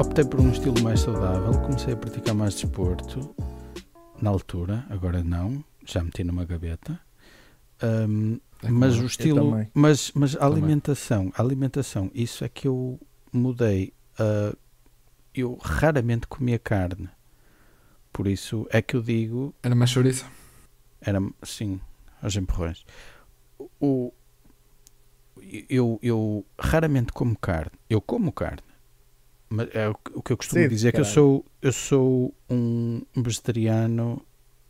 optei por um estilo mais saudável, comecei a praticar mais desporto na altura, agora não, já meti numa gaveta. Um, É mas o estilo, mas, mas a alimentação, a alimentação, isso é que eu mudei. ah, eu raramente comia carne, por isso é que eu digo Era mais chouriça. era sim aos empurrões. O, eu, eu raramente como carne. Eu como carne. Mas é o, que- o que eu costumo Sim, dizer é que eu caralho. sou, eu sou um vegetariano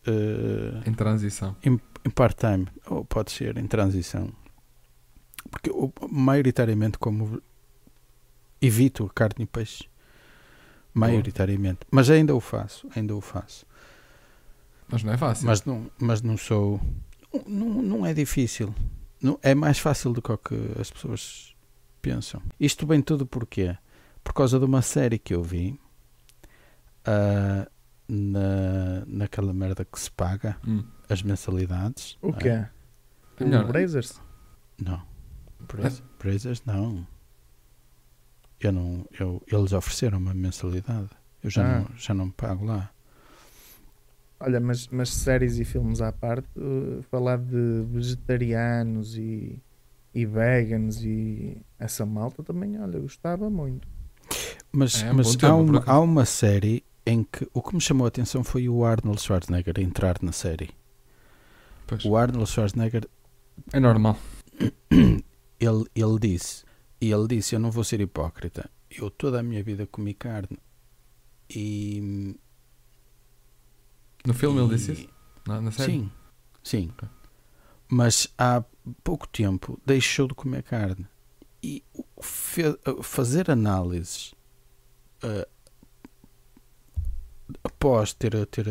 eh, Em transição. em part-time, ou pode ser em transição. Porque eu maioritariamente como evito carne e peixe. Maioritariamente. Mas ainda o faço, ainda o faço. Mas não é fácil. Mas não, mas não sou. Não, não é difícil. Não, é mais fácil do que o que as pessoas pensam. Isto vem tudo porquê? Por causa de uma série que eu vi ah, na, naquela merda que se paga Hum. as mensalidades. O não quê? é? É melhor. O Brazers? Não. Braz- Brazers não. Eu não eu, eles ofereceram uma mensalidade. Eu já, Ah. não, já não pago lá. Olha, mas, mas séries e filmes à parte, uh, falar de vegetarianos e, e veganos e essa malta também, olha, eu gostava muito. Mas, É, mas há, uma, há uma série em que o que me chamou a atenção foi o Arnold Schwarzenegger entrar na série. Pois. O Arnold Schwarzenegger, É normal. ele, ele disse, e ele disse, eu não vou ser hipócrita, eu toda a minha vida comi carne e... No filme ele disse e- isso? Na, na série? Sim, sim. Ok. Mas há pouco tempo deixou de comer carne. E fazer análises eh, após ter, ter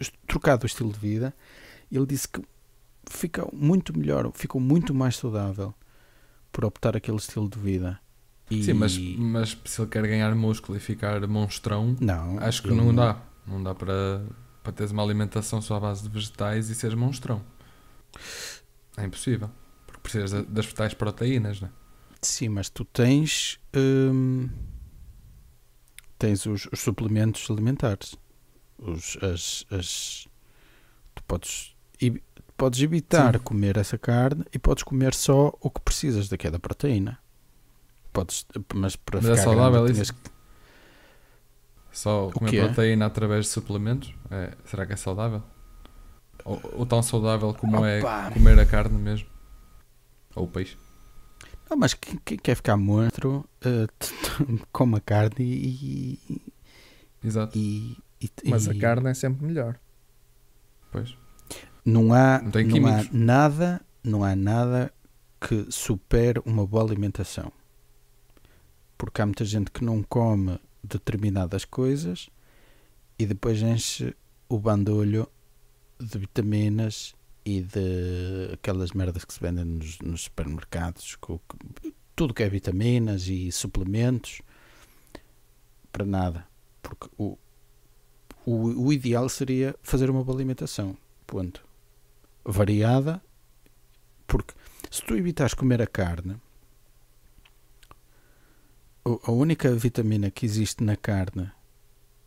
est- trocado o estilo de vida, ele disse que fica muito melhor, ficou muito mais saudável por optar aquele estilo de vida. E- Sim, mas, mas se ele quer ganhar músculo e ficar monstrão, não, acho que ele não dá. Não dá para, para teres uma alimentação só à base de vegetais e seres monstrão. É impossível. Precisas da- das tais proteínas, né? Sim, mas tu tens hum, tens os, os suplementos alimentares. Os, as, as, tu podes, podes evitar Sim. comer essa carne e podes comer só o que precisas daquela proteína. Podes, mas para Mas é saudável grande, isso? que- Só comer é? proteína através de suplementos, é- será que é saudável? Ou, ou tão saudável como é Opa! comer a carne mesmo? Ou o peixe? Não, mas quem, quem quer ficar monstro eh, come a carne e, Exato. e, e- Mas a carne é sempre melhor. Pois. Não há, Não tem não há nada, não há nada que supere uma boa alimentação. Porque há muita gente que não come determinadas coisas e depois enche o bandolho de vitaminas e de aquelas merdas que se vendem nos, nos supermercados, com, tudo que é vitaminas e suplementos, para nada. Porque o, o, o ideal seria fazer uma boa alimentação. Ponto. Variada, porque se tu evitares comer a carne, a única vitamina que existe na carne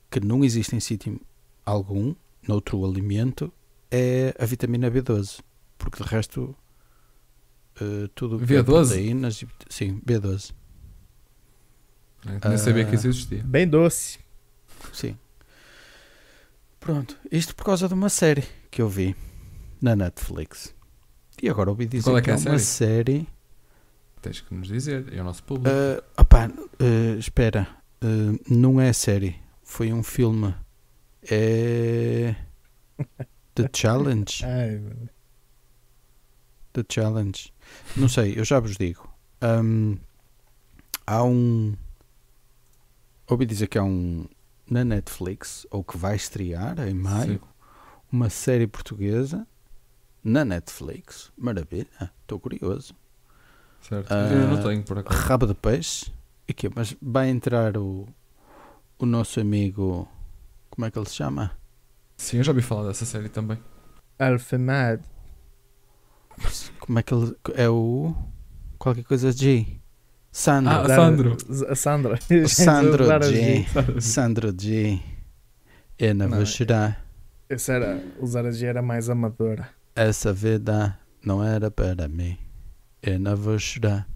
que não existe em sítio algum, noutro alimento, é a vitamina B12. Porque de resto, eh, tudo que é B12? proteínas, e sim, B12. Eu Nem sabia que isso Ah. existia. Bem doce. Sim. Pronto, isto por causa de uma série que eu vi na Netflix. E agora ouvi dizer Qual é que que é é uma série. Tens que nos dizer. É o nosso público. Ah, opá, ah, espera, ah, não é série, foi um filme. É. The Challenge. Ai. The Challenge. Não sei, eu já vos digo. Ahm, há um. Ouvi dizer que há um. Na Netflix, ou que vai estrear em maio, Sim. uma série portuguesa na Netflix. Maravilha, estou curioso. Certo. Ah, eu não tenho por acaso. Rabo de peixe. E quê? Mas vai entrar o, o nosso amigo. Como é que ele se chama? Sim, eu já ouvi falar dessa série também. Alfamad. Como é que ele. É o. Qualquer coisa G. Sandro. Ah, Sandro. Sandro Zara G. Sandro G. Eu não Não, vou é- chorar. Esse era, o Zara G era mais amadora. Essa vida não era para mim. Eu não vou chorar.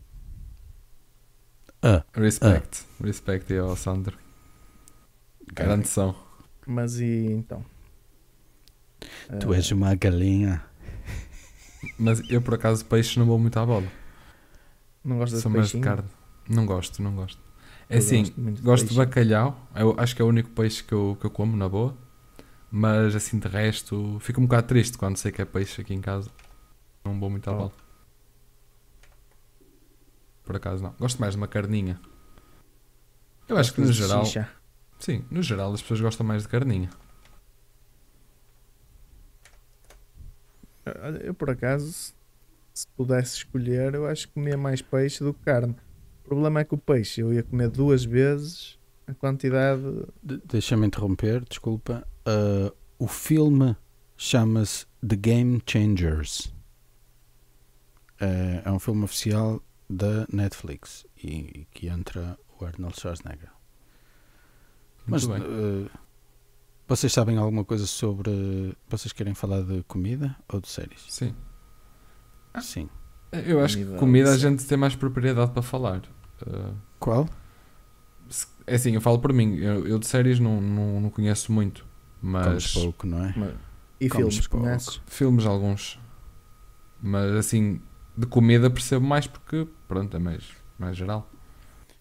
Ah, Respect. Respect aí ao Sandro. Grande som. Mas e então? Tu és uma galinha. Mas eu, por acaso, peixe não vou muito à bola. Não gostas Sou de mais de carne. Não gosto, não gosto. É assim, gosto de gosto de bacalhau. Eu acho que é o único peixe que eu, que eu como, na boa. Mas assim, de resto, fico um bocado triste quando sei que é peixe aqui em casa. Não vou muito à Oh. bola. Por acaso não. Gosto mais de uma carninha. Eu acho que no geral, xixa? sim, no geral as pessoas gostam mais de carninha. Olha, Eu por acaso, se- se pudesse escolher, eu acho que comia mais peixe do que carne. O problema é que o peixe eu ia comer duas vezes a quantidade. De- Deixa-me interromper, desculpa. Ah, o filme chama-se The Game Changers. É, é um filme oficial da Netflix e, e que entra o Arnold Schwarzenegger. Mas Muito bem. ah, vocês sabem alguma coisa sobre. Vocês querem falar de comida ou de séries? Sim. Sim. Eu acho que nível comida a gente tem mais propriedade para falar. Uh, Qual? é assim, eu falo por mim. Eu, eu de séries não, não, não conheço muito. Comes Mas pouco, não é? Mas- E Comes filmes, pouco. conheces? filmes alguns. Mas assim, de comida percebo mais porque, pronto, é mais, mais geral.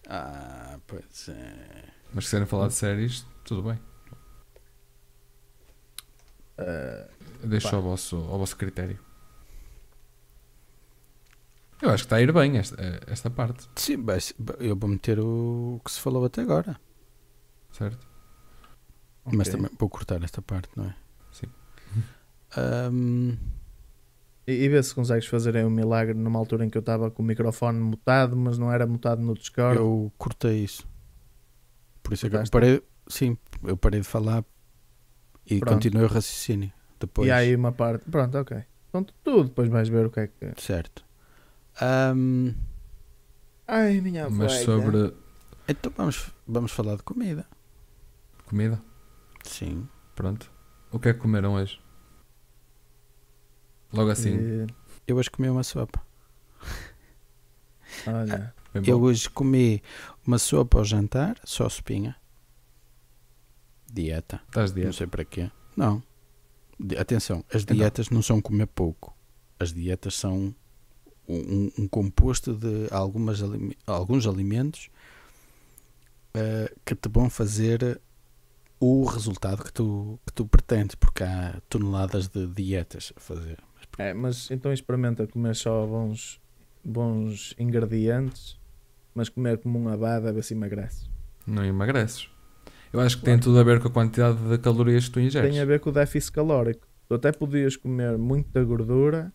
Ah, pois é. Mas se quiserem falar de séries, tudo bem. Eh, Eu deixo Pá. ao vosso, ao vosso critério. Eu acho que está a ir bem esta, esta parte, Sim, mas eu vou meter o que se falou até agora. certo? Mas ok. também vou cortar esta parte, não é? Sim. Ahm, E, e vê se consegues fazer aí um milagre numa altura em que eu estava com o microfone mutado, mas não era mutado no Discord. eu cortei isso. Por isso é que eu Cortaste? parei. Sim, eu parei de falar e Pronto. continuei o raciocínio. Depois. E há aí uma parte. Pronto, ok. Então tu depois vais ver o que é que. Certo. Ahm, Ai, minha Mas velha. sobre então vamos, vamos falar de comida. comida, Sim. pronto. O que é que comeram hoje? Logo assim, Eh, Eu hoje comi uma sopa. olha. bom. Eu hoje comi uma sopa ao jantar, só sopinha. Dieta. Estás de Não dieta. sei para quê. Não. Atenção, as Então. dietas não são comer pouco. As dietas são um, um- composto de algumas, alguns alimentos eh, que te vão fazer o resultado que tu, que tu pretendes, porque há toneladas de dietas a fazer. É, mas então experimenta comer só bons, bons ingredientes, mas comer como um abade a ver se emagrece. Não emagreces. Eu acho que tem tudo a ver com a quantidade de calorias que tu ingeres. Tem a ver com o déficit calórico. Tu até podias comer muita gordura,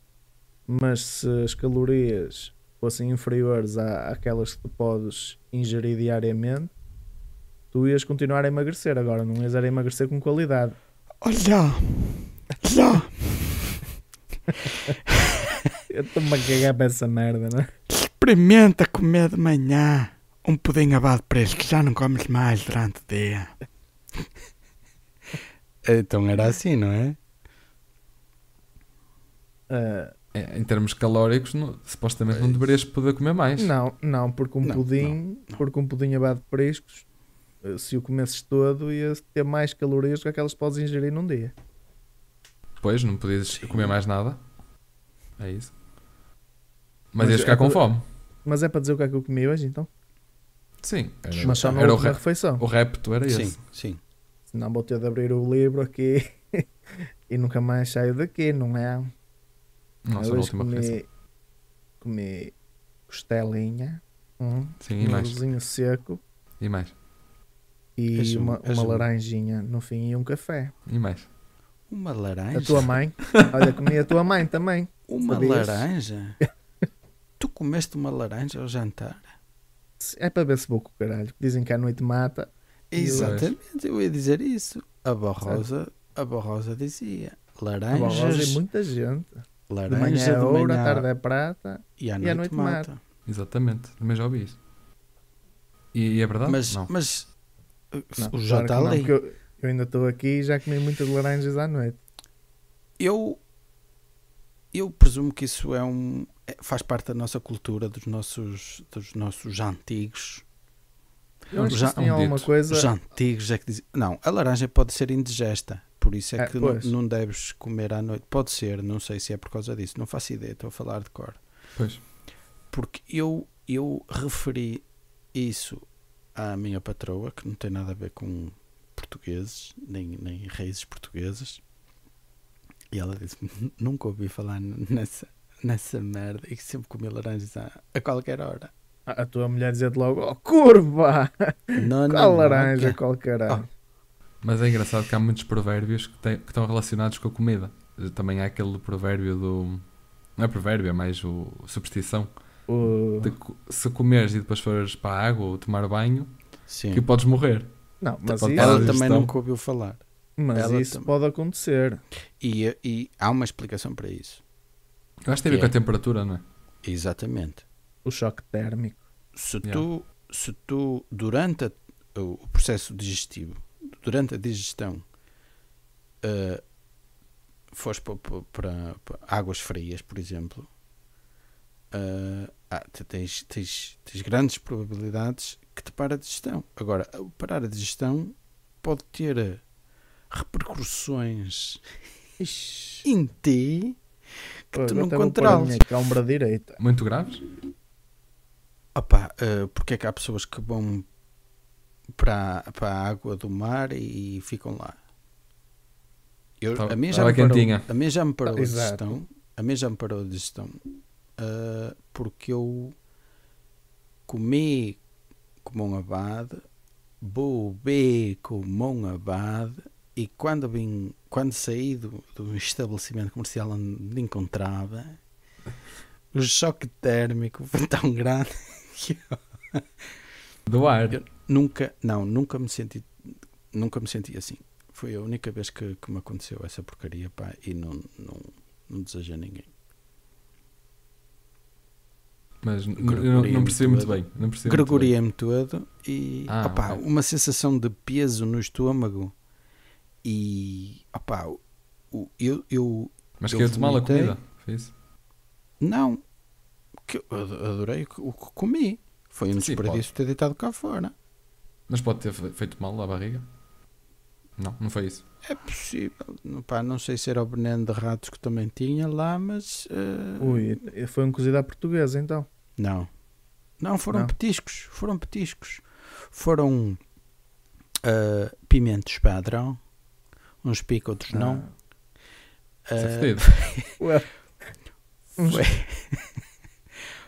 mas se as calorias fossem inferiores à- àquelas que tu podes ingerir diariamente, tu ias continuar a emagrecer. Agora não ias era emagrecer com qualidade. Olha! Olha! Eu estou-me a cagar para essa merda, não é? Experimenta comer de manhã um pudim abado preço que já não comes mais durante o dia. então era assim, não é? Ah, É, em termos calóricos, não- supostamente não deverias poder comer mais. não, não, porque um Não, pudim, não. porque um pudim abado de priscos, eh, se o comesses todo, ia ter mais calorias do que aquelas que podes ingerir num dia. Pois, não podias Sim. comer mais nada. É isso. Mas, Mas ias ficar é com para- fome. Mas é para dizer o que é que eu comi hoje, então? Sim. Era, Mas só na era o, última re- refeição. o repto era Sim, esse. sim. Senão vou ter de abrir o livro aqui e nunca mais saio daqui, não é? Nossa, Eu a hoje última refeição. comi, comi costelinha, um, Sim, e mais. arrozinho seco E mais. e És um- uma, és uma um- laranjinha no fim e um café. E mais. Uma laranja? A tua mãe? Olha, comi a tua mãe também. Uma sabias? laranja? tu comeste uma laranja ao jantar? É para ver se vou com o caralho. Dizem que a noite mata. Exatamente, eu ia dizer isso. A avó Rosa, a avó Rosa dizia A laranjas, e muita gente. De manhã laranja é de ouro, à manhã tarde é prata. e à e noite, à noite mata. mata. Exatamente. Também já ouvi isso. E, e é verdade? Mas, não. mas Não, o claro está não, ali. porque Eu, eu ainda estou aqui e já comi muitas laranjas à noite. Eu, eu presumo que isso é um é- faz parte da nossa cultura, dos nossos, dos nossos antigos. Eu acho que Já- um alguma dito. coisa. Os antigos é que dizem. Não, a laranja pode ser indigesta. Por isso é É, que não, não deves comer à noite. Pode ser, não sei se é por causa disso. Não faço ideia, estou a falar de cor. Pois. Porque eu, eu referi isso à minha patroa, que não tem nada a ver com portugueses, nem, nem raízes portuguesas. E ela disse: Nunca ouvi falar nessa, nessa merda e que sempre comi laranjas a, a qualquer hora. A a tua mulher dizia-te logo: Oh, curva! Não, Qual não, laranja, não, qual caralho? Mas é engraçado que há muitos provérbios que, têm- que estão relacionados com a comida. Também há aquele provérbio do. Não é provérbio, é mais o superstição. O- De se comeres e depois fores para a água ou tomar banho, Sim. que podes morrer. Não, mas Pode isso, Ela também nunca ouviu falar. mas ela isso também. pode acontecer. E, e há uma explicação para isso. Eu acho que tem a ver com é? a temperatura, não é? Exatamente. O choque térmico. Se Yeah. tu, se tu durante a- o processo digestivo, durante a digestão, eh, fores pa- pa- para, para águas frias, por exemplo, eh, ah, tens, tens, tens grandes probabilidades que te para a digestão. Agora, parar a digestão pode ter repercussões em ti que pô, tu não a controlas. minha câmara direita. Muito graves? Opa, eh, porque é que há pessoas que vão para, para a água do mar e, ficam lá? Eu, Tava- a, mim já me parou, a mim já me parou a Exato. digestão. A mim já me parou a digestão. eh, porque eu comi como um abade, bebi como um abade e quando vim, quando saí do, do estabelecimento comercial onde me encontrava, o choque térmico foi tão grande que eu Do ar. Eu- nunca, não, nunca me senti, nunca me senti assim. Foi a única vez que, que me aconteceu essa porcaria, pá, e não, não, não desejo a ninguém. Mas não, não percebi muito bem. Não percebi. Gregoriei-me todo e Ah, opá, ok. uma sensação de peso no estômago e opá, o- eu, eu Mas eu queria tomar a comida. Foi isso? não que eu ad- adorei o que comi. Foi um Sim, desperdício ter deitado cá fora. Mas pode ter fe- feito mal à barriga? Não, não foi isso. É possível. Não- Pá, não sei se era o veneno de ratos que também tinha lá, mas. eh, Ui, foi um cozido à portuguesa então. Não. Não, foram Não? petiscos. Foram petiscos. Foram eh, pimentos padrão. Uns pica, outros não. Ué, uns- foi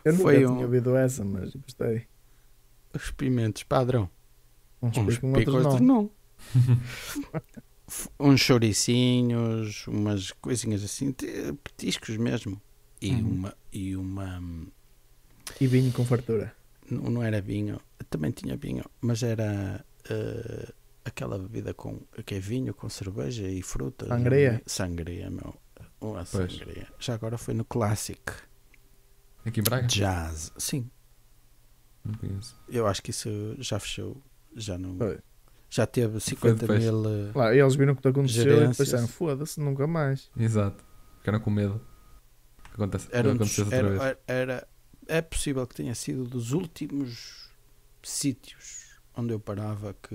eu nunca foi tinha um- ouvido essa, mas gostei. os pimentos padrão. Uns Uns pica, outros outros não. uns chouricinhos, umas coisinhas assim, petiscos mesmo. E Uhum. uma. E uma E vinho com fartura. não, não era vinho, também tinha vinho, mas era eh, aquela bebida com que é vinho com cerveja e frutas. Sangria? não é? Sangria, meu. Uma Pois. sangria. Já agora foi no Classic Aqui em Braga? Jazz. Sim, Não conheço. eu acho que isso já fechou. Já não. Foi. Já teve 50 depois. mil. eh, Lá, eles viram o que te aconteceu Gerências. e pensaram, foda-se, nunca mais. Exato. Ficaram com medo. Acontece, Era, um dos- vez. era, era- é possível que tenha sido dos últimos sítios onde eu parava que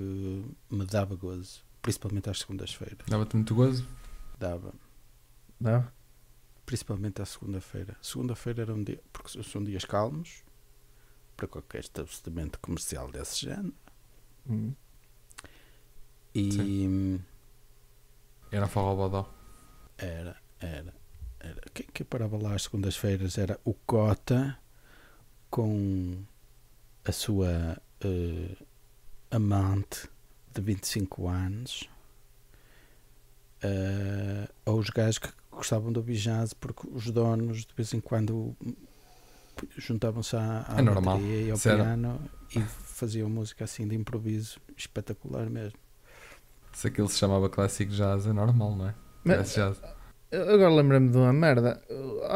me dava gozo, principalmente às segundas-feiras. Dava-te muito gozo. Dava. Não? principalmente à segunda-feira. Segunda-feira era um dia, porque são dias calmos para qualquer estabelecimento comercial desse género. Hum. E Era forró bodó. era, era, era. Quem, quem parava lá às segundas-feiras era o Cota com a sua eh, amante de 25 anos. Eh, ou os gajos que gostavam do bijaz porque os donos de vez em quando juntavam-se à, à É normal. e ao Sério. piano e faziam música assim de improviso espetacular mesmo. Se aquilo se chamava Classic Jazz, é normal, não é? Mas, Classic Jazz. agora lembrei-me de uma merda.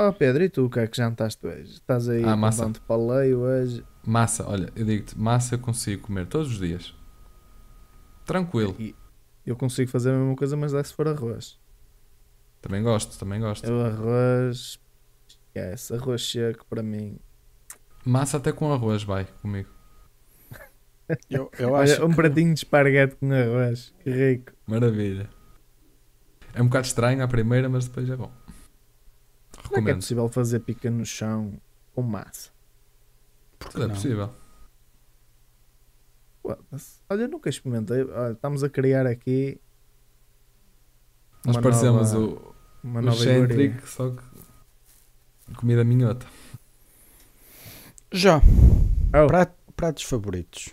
Oh Pedro, e tu o que é que jantaste hoje? Estás aí Ah, com massa. tanto paleio hoje? Massa, olha, eu digo-te, massa eu consigo comer todos os dias. Tranquilo. E eu consigo fazer a mesma coisa, mas é se for arroz. Também gosto, também gosto. Eu arroz. Esquece, arroz seco para mim. Massa até com arroz vai comigo. Eu, eu acho Olha, um que- pratinho de esparguete com arroz. Que rico. Maravilha. É um bocado estranho à primeira, mas depois é bom. Como é que é Recomendo. possível fazer pica no chão com massa? Porque Tudo é não? possível. Olha, eu nunca experimentei. Olha, estamos a criar aqui Nós Uma parecemos nova- o, uma o nova iguaria. Centric, só que comida minhota. Já. Oh. Prat- pratos favoritos.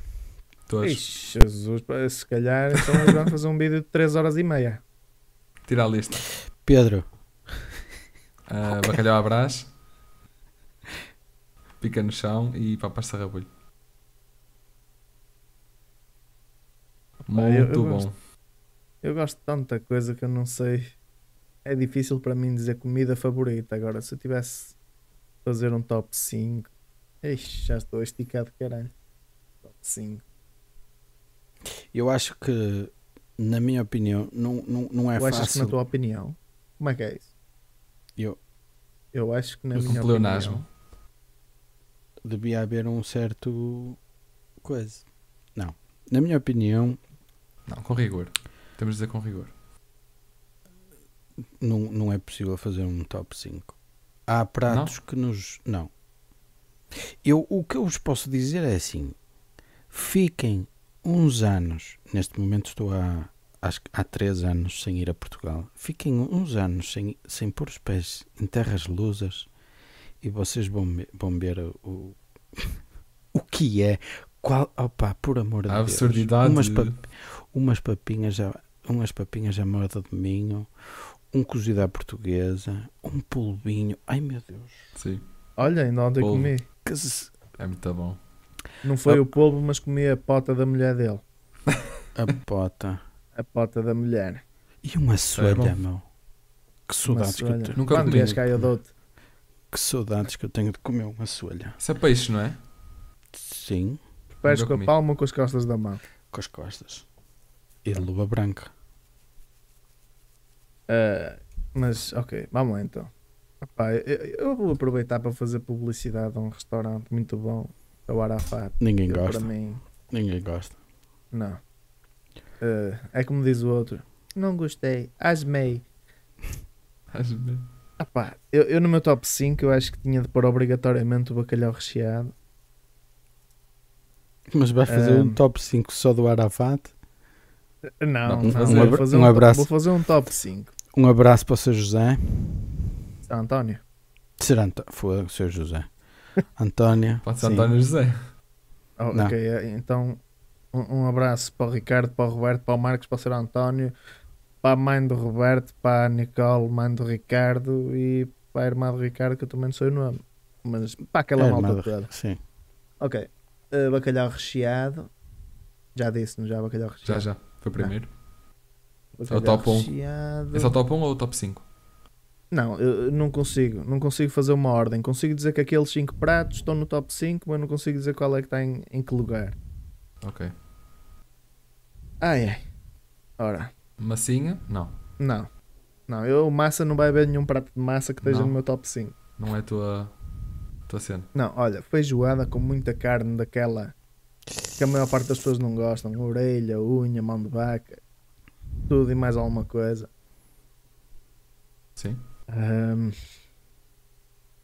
Todos. Ixi, Jesus, se calhar então nós vamos fazer um vídeo de 3 horas e meia. Tira a lista. Pedro, Ah, bacalhau à brás. Pica no chão e papas de sarrabulho. Pá, eu- eu Muito bom. gosto. Eu gosto de tanta coisa que eu não sei. É difícil para mim dizer comida favorita. Agora, se eu tivesse de fazer um top 5, ixi, já estou esticado, caralho. Top 5. eu acho que, na minha opinião, não, não, não é tu achas que fácil. na tua opinião? Como é que é isso? Eu- Eu acho que na Eu minha opinião. Devia haver um certo. coisa. Não. Na minha opinião, Não, com rigor. Temos de dizer com rigor. não, não é possível fazer um top 5. Há pratos que nos. Não. Eu, o que eu vos posso dizer é assim: fiquem uns anos. Neste momento estou há, acho há 3 anos sem ir a Portugal. Fiquem uns anos sem, sem pôr os pés em terras lusas e vocês vão, vão ver o, o que é. Qual, opa, por amor de A Deus. absurdidade. Umas, umas papinhas já, umas papinhas à moda de minho, um cozido à portuguesa, um polvinho. Ai meu Deus. Sim, Olha, ainda ontem comi. Que se- é muito bom. Não foi Oh. o polvo, mas comi a pota da mulher dele. a pota. A pota da mulher. E uma soalha, bom. meu. Que saudades que eu tenho. Nunca Quando comi. cá eu dou-te. Que saudades que eu tenho de comer uma soalha. Isso é peixe, não é? Sim, Pés Nunca com a palma ou com as costas da mão. com as costas. E de luva branca. Ah, mas, ok, vamos lá então. Epá, eu, eu vou aproveitar para fazer publicidade a um restaurante muito bom, é o Arafat. Ninguém Eu, gosta. Para mim, Ninguém gosta. não. Ah, é como diz o outro. Não gostei, asmei. Bem. Epá, eu, eu no meu top 5 eu acho que tinha de pôr obrigatoriamente o bacalhau recheado. Mas vais fazer um Ahm. top 5 só do Arafat? Não, Não, não, vou fazer. vou, Um fazer um um, abraço. vou fazer um top 5. Um abraço para o Sr. José. São António. Será Anto... Foi o Sr. José. Antónia. Pode ser sim. António José. Oh, ok, eh, então um, um abraço para o Ricardo, para o Roberto, para o Marcos, para o Sr. António, para a mãe do Roberto, para a Nicole, mãe do Ricardo e para a irmã do Ricardo, que eu também não sei o nome. Mas para aquela É, malta toda. Sim. Ok. Eh, bacalhau recheado. Já disse-nos já bacalhau Já, recheado. já. Foi o primeiro. Bacalhau top um. recheado. Esse é o top 1 ou o top 5? Não, eu eu não consigo. Não consigo fazer uma ordem. Consigo dizer que aqueles 5 pratos estão no top 5, mas não consigo dizer qual é que está em, em que lugar. Ok. Ai ai. Ora. Massinha? Não. Não. Não, eu massa não vai haver nenhum prato de massa que esteja Não. no meu top 5. Não é a tua, tua cena. Não, olha, feijoada com muita carne daquela que a maior parte das pessoas não gostam. Orelha, unha, mão de vaca, tudo e mais alguma coisa. Sim? Ahm,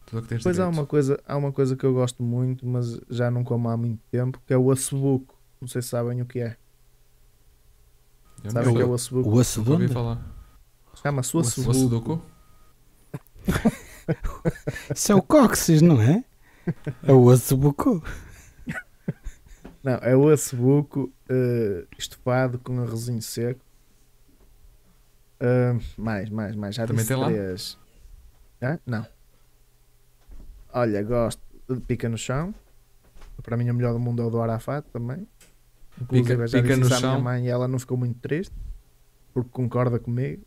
Tudo o que tens depois há uma, coisa, há uma coisa que eu gosto muito, mas já não como há muito tempo, que é o assobuco. Não sei se sabem o que é. Eu não Sabem o que é o assobuco? O falar. Chama-se o O assobuco. osso do cu? Isso é o cóccix, não é? É o osso do bucu. Não, é o assobuco eh, estufado com arrozinho seco. Ah, mais, mais, mais. Já Também disse tem lá? três. Hã? Não. Olha, gosto de pica no chão. Para mim, o melhor do mundo é o do Arafat também. Inclusive, Pica- já pica disse no à minha chão. mãe e ela não ficou muito triste. Porque concorda comigo.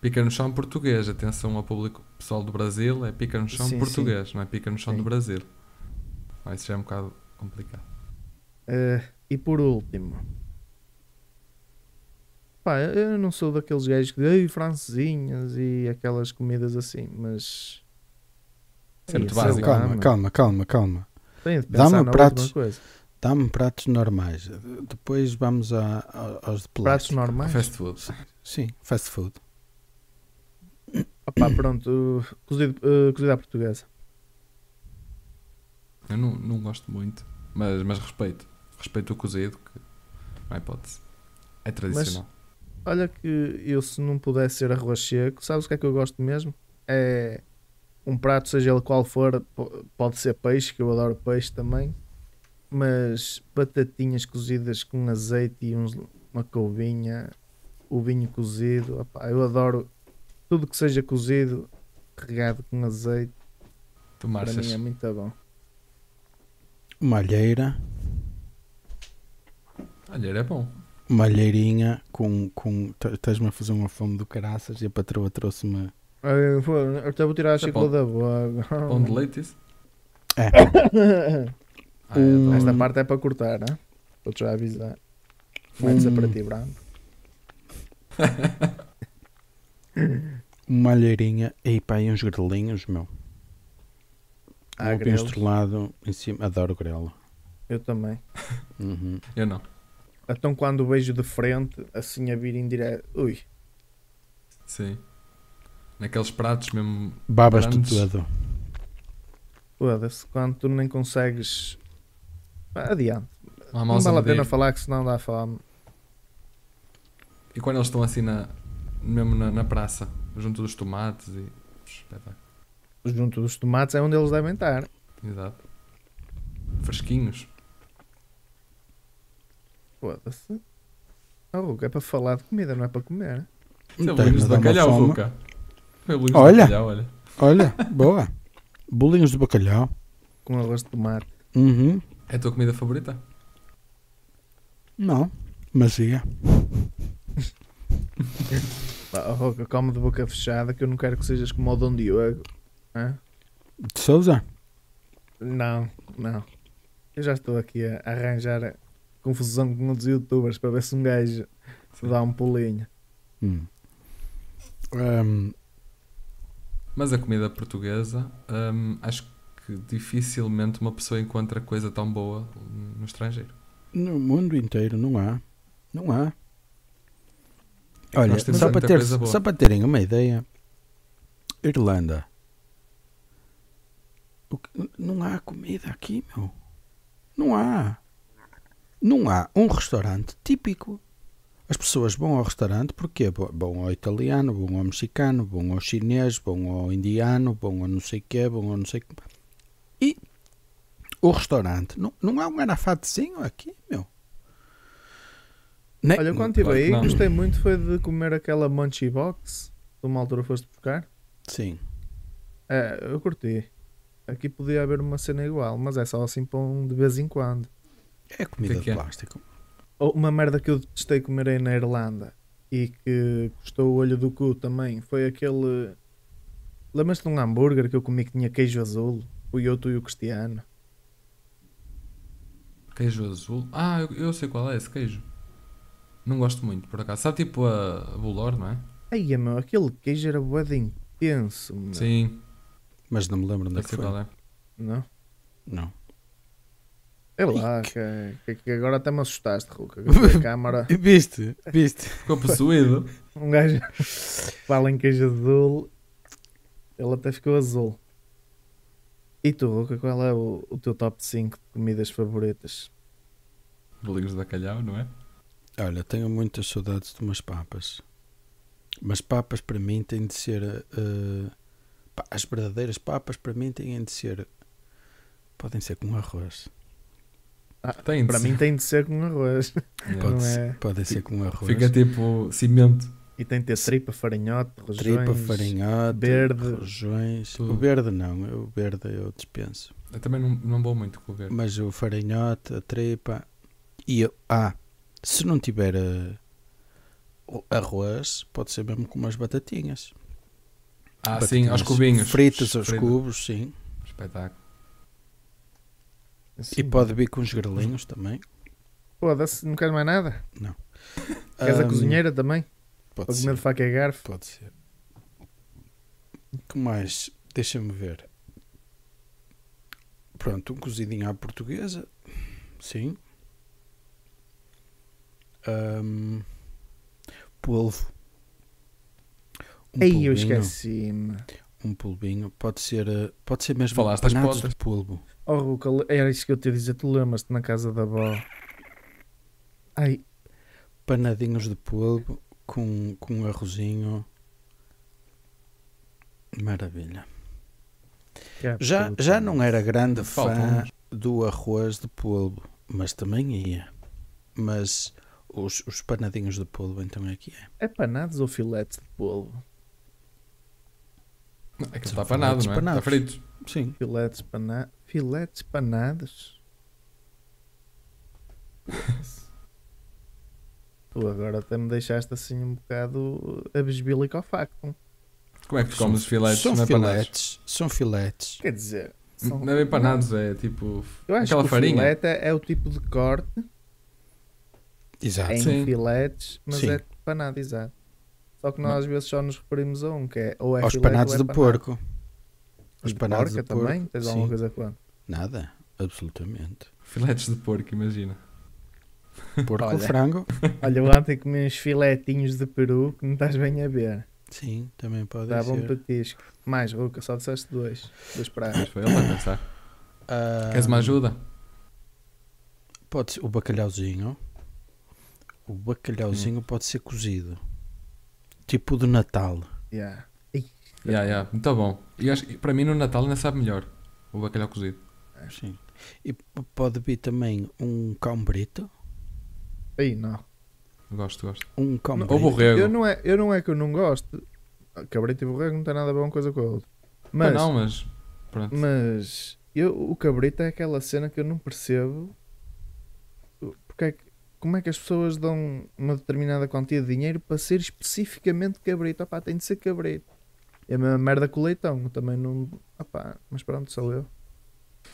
Pica no chão português. Atenção ao público pessoal do Brasil. É pica no chão Sim, português, não é pica no chão Sim. do Brasil. Ah, isso já é um bocado complicado. Eh, e por último, pá, eu não sou daqueles gajos que dizem francesinhas e aquelas comidas assim, mas Isso é básico. calma, calma, calma, calma. tenho de Dá-me pratos. Dá-me pratos normais. Depois vamos a, a- aos de Pratos plástico. normais. Fast food. Sim, fast food. Opá, pronto, cozido, uh, cozido à portuguesa. Eu não, não gosto muito, mas, mas respeito. Respeito o cozido, que não há hipótese. É tradicional. Olha que eu se não pudesse ser arroz seco, sabes o que é que eu gosto mesmo? É um prato, seja ele qual for, po- pode ser peixe, que eu adoro peixe também, mas batatinhas cozidas com azeite e uns- uma couvinha, o vinho cozido, opá, eu adoro tudo que seja cozido, regado com azeite, tu para mim é muito bom. Uma alheira. Olha, é bom. Uma alheirinha com. com Estás-me a fazer uma fome do caraças e a patroa trouxe-me. Eu vou, eu até vou tirar a é da boca. Pão de leite, isso? É. Ah, é, adoro. Esta parte é para cortar, né? Vou-te já avisar. Vai ser Hum. para ti branco. Uma alheirinha. E pá, e uns grelinhos, meu. Ah, um bem grelos. estrelado em cima. Adoro grelo. Eu também. Uhum. Eu não. Então quando vejo de frente, assim a vir em direto. Ui, Sim. Naqueles pratos mesmo. Babas-te todo. foda-se. Quando tu nem consegues. Adiante. Não vale a medir. pena falar que senão dá fome. E quando eles estão assim na, mesmo na, na praça, junto dos tomates e. Espetáculo. Junto dos tomates é onde eles devem estar. Exato. Fresquinhos. Foda-se. Oh, Ruca, é para falar de comida, não é para comer. É bolinhos de bacalhau. Foi bolinhos Olha. de bacalhau, olha. Olha, boa. Bolinhos de bacalhau. Com arroz de tomate. Uhum. É a tua comida favorita? Não, mas ia. Pá, come de boca fechada que eu não quero que sejas como o Dom Diogo. Hã? De Souza? Não, não. Eu já estou aqui a arranjar confusão com os youtubers para ver se um gajo Sim. dá um pulinho. Hum. Ahm, Mas a comida portuguesa, hum, acho que dificilmente uma pessoa encontra coisa tão boa no estrangeiro. no mundo inteiro não há. Não há. É que Olha, só para, ter, só para terem uma ideia, Irlanda. O que- não há comida aqui, meu. Não há. Não há um restaurante típico. As pessoas vão ao restaurante porque vão ao italiano, vão ao mexicano, vão ao chinês, vão ao indiano, vão ao não sei quê, vão ao não sei quê. E o restaurante, não, não há um garafatezinho aqui, meu. Nem- Olha, quando estive aí, não. gostei muito foi de comer aquela Munchie Box. De uma altura foste buscar. Sim. É, eu curti. Aqui podia haver uma cena igual, mas é só assim para um de vez em quando. É comida Que que de é? plástico. Ou uma merda que eu detestei comer aí na Irlanda e que custou o olho do cu também foi aquele. Lembras-te de um hambúrguer que eu comi que tinha queijo azul? O eu, tu e o Cristiano. Queijo azul. Ah, eu, eu sei qual é esse queijo. Não gosto muito, por acaso. Sabe tipo a, a Bulor, não é? Ai, meu, aquele queijo era bué de intenso, meu. Sim, Mas não me lembro onde é que foi. qual é. Não? Não. É lá, que, que- agora até me assustaste, Ruca. A câmara. Viste? Viste? Ficou possuído. Um gajo fala em queijo azul, ele até ficou azul. E tu, Ruca, qual é o, o teu top 5 de comidas favoritas? Bolinhos de bacalhau, não é? Olha, tenho muitas saudades de umas papas. Mas papas para mim têm de ser. pá, as verdadeiras papas para mim têm de ser. Podem ser com arroz. Tem Para mim tem de ser com arroz. Yeah. Pode Não ser- é? Podem ser com arroz. Fica tipo cimento. E tem de ter tripa, farinhote, rojões. Tripa, farinhote, verde. rojões. Tudo. O verde não, o verde eu dispenso. Eu também não, não vou muito com o verde. Mas o farinhote, a tripa. E eu, ah, se não tiver o arroz, pode ser mesmo com umas batatinhas. Ah, sim, aos Batatinhas cubinhos. Fritas aos cubos, sim. Espetáculo. Assim, E pode vir com os grelinhos também. Foda-se, não queres mais nada? Não. Queres a Ahm, cozinheira também? Pode ser. comer de faca e garfo? Pode ser. que mais? Deixa-me ver. Pronto, um cozidinho à portuguesa. Sim. Ahm, polvo. Um Ei, eu esqueci-me. Um polvinho. Pode ser, eh, pode ser mesmo Falaste panados de polvo. Oh, Ruca, era isso que eu te ia dizer. Tu lembras-te na casa da avó? Ai, Panadinhos de polvo com, com um arrozinho. Maravilha. é Já, já não era grande fã do arroz de polvo, mas também ia. Mas os, os panadinhos de polvo então é que é. É panados ou filetes de polvo? É que está panado, filetes não é? Está panados. frito. Sim. Filetes, pana... filetes panados? tu agora até me deixaste assim um bocado abisbílico ao facto. Como é que tu comes os filetes? São não é filetes. São filetes. Quer dizer, são- Não é bem panados, é tipo. eu acho aquela que o farinha. filete é, é o tipo de corte Exato. em Sim. filetes, mas Sim. é panado, exato. Só que nós Não. às vezes só nos referimos a um, que é ou é Aos filete panados ou é de panado. porco. Os panados de porco. também? Tens alguma sim. coisa? Nada. Absolutamente. Filetes de porco, imagina. Porco ou Olha. frango? Olha, eu ontem comi uns filetinhos de peru que não estás bem a ver. Sim, também pode Dava um ser. petisco. Mais, Ruca, só disseste dois. Dois pratos. foi ele a pensar. Ah, Queres uma ajuda? Pode ser o bacalhauzinho. O bacalhauzinho pode ser cozido. Tipo de Natal. Yeah. Ya, ya, muito bom. E acho que para mim no Natal ainda sabe melhor. O bacalhau cozido. Sim. E pode vir também um cão brito. Aí, não. Gosto, gosto. Um cão Não, Ou borrego. Eu não, é, eu não é que eu não gosto. Cabrito e borrego não tem nada a ver uma coisa com a outra. Mas, Mas, não, mas. Pronto. mas eu, o cabrito é aquela cena que eu não percebo. Porque é que, como é que as pessoas dão uma determinada quantia de dinheiro para ser especificamente cabrito? Opá, tem de ser cabrito. É a mesma merda com o leitão. Também não. Opá, mas pronto, sou eu.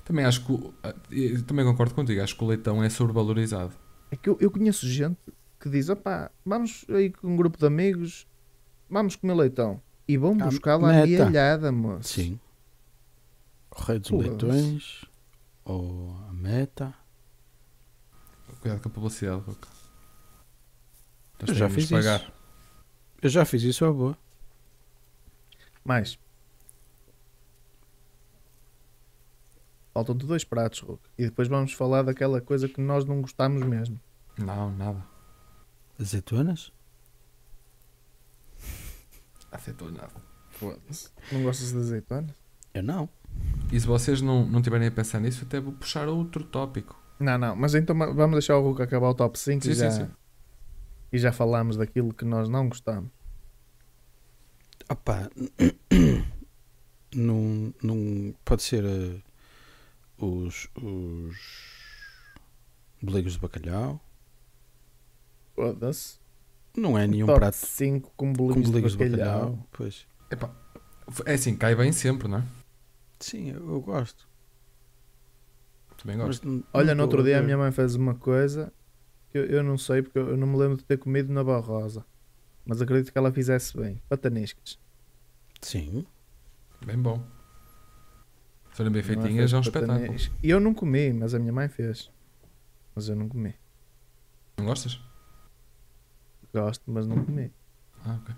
Também acho que. ah, eu também concordo contigo. Acho que o leitão é sobrevalorizado. É que eu, eu conheço gente que diz: opá, vamos aí com um grupo de amigos, vamos comer leitão. E vão Ah, buscar lá meta. amealhada, moço. Sim. O rei dos Pô, leitões. Ou a meta. Cuidado com a publicidade, Roca. Eu já fiz isso. Eu já fiz isso à boa. Mais. Faltam-te dois pratos, Hulk. E depois vamos falar daquela coisa que nós não gostamos mesmo. Não, nada. Azeitonas? Aceitou nada. Não gostas de azeitona? Eu não. E se vocês não, não tiverem a pensar nisso, até vou puxar outro tópico. Não, não. Mas então vamos deixar o Hulk acabar o top 5 Sim, e, sim, já, sim. e já falamos daquilo que nós não gostamos. Opa. Num, num, pode ser eh, os, os boligos de bacalhau. Foda-se. Não é nenhum top prato 5 com com bolinhos de boligos de bacalhau. bacalhau. Pois. Epá, é assim, cai bem sempre, não é? Sim, eu, eu gosto. Também gosto. Mas Olha, no outro dia a minha mãe fez uma coisa que eu, eu não sei, porque eu não me lembro de ter comido na Barrosa. Mas acredito que ela fizesse bem. Pataniscas. Sim. Bem bom. Forem bem feitinhas, fez é um espetáculo. E eu não comi, mas a minha mãe fez. Mas eu não comi. Não gostas? Gosto, mas não comi. Ah, ok.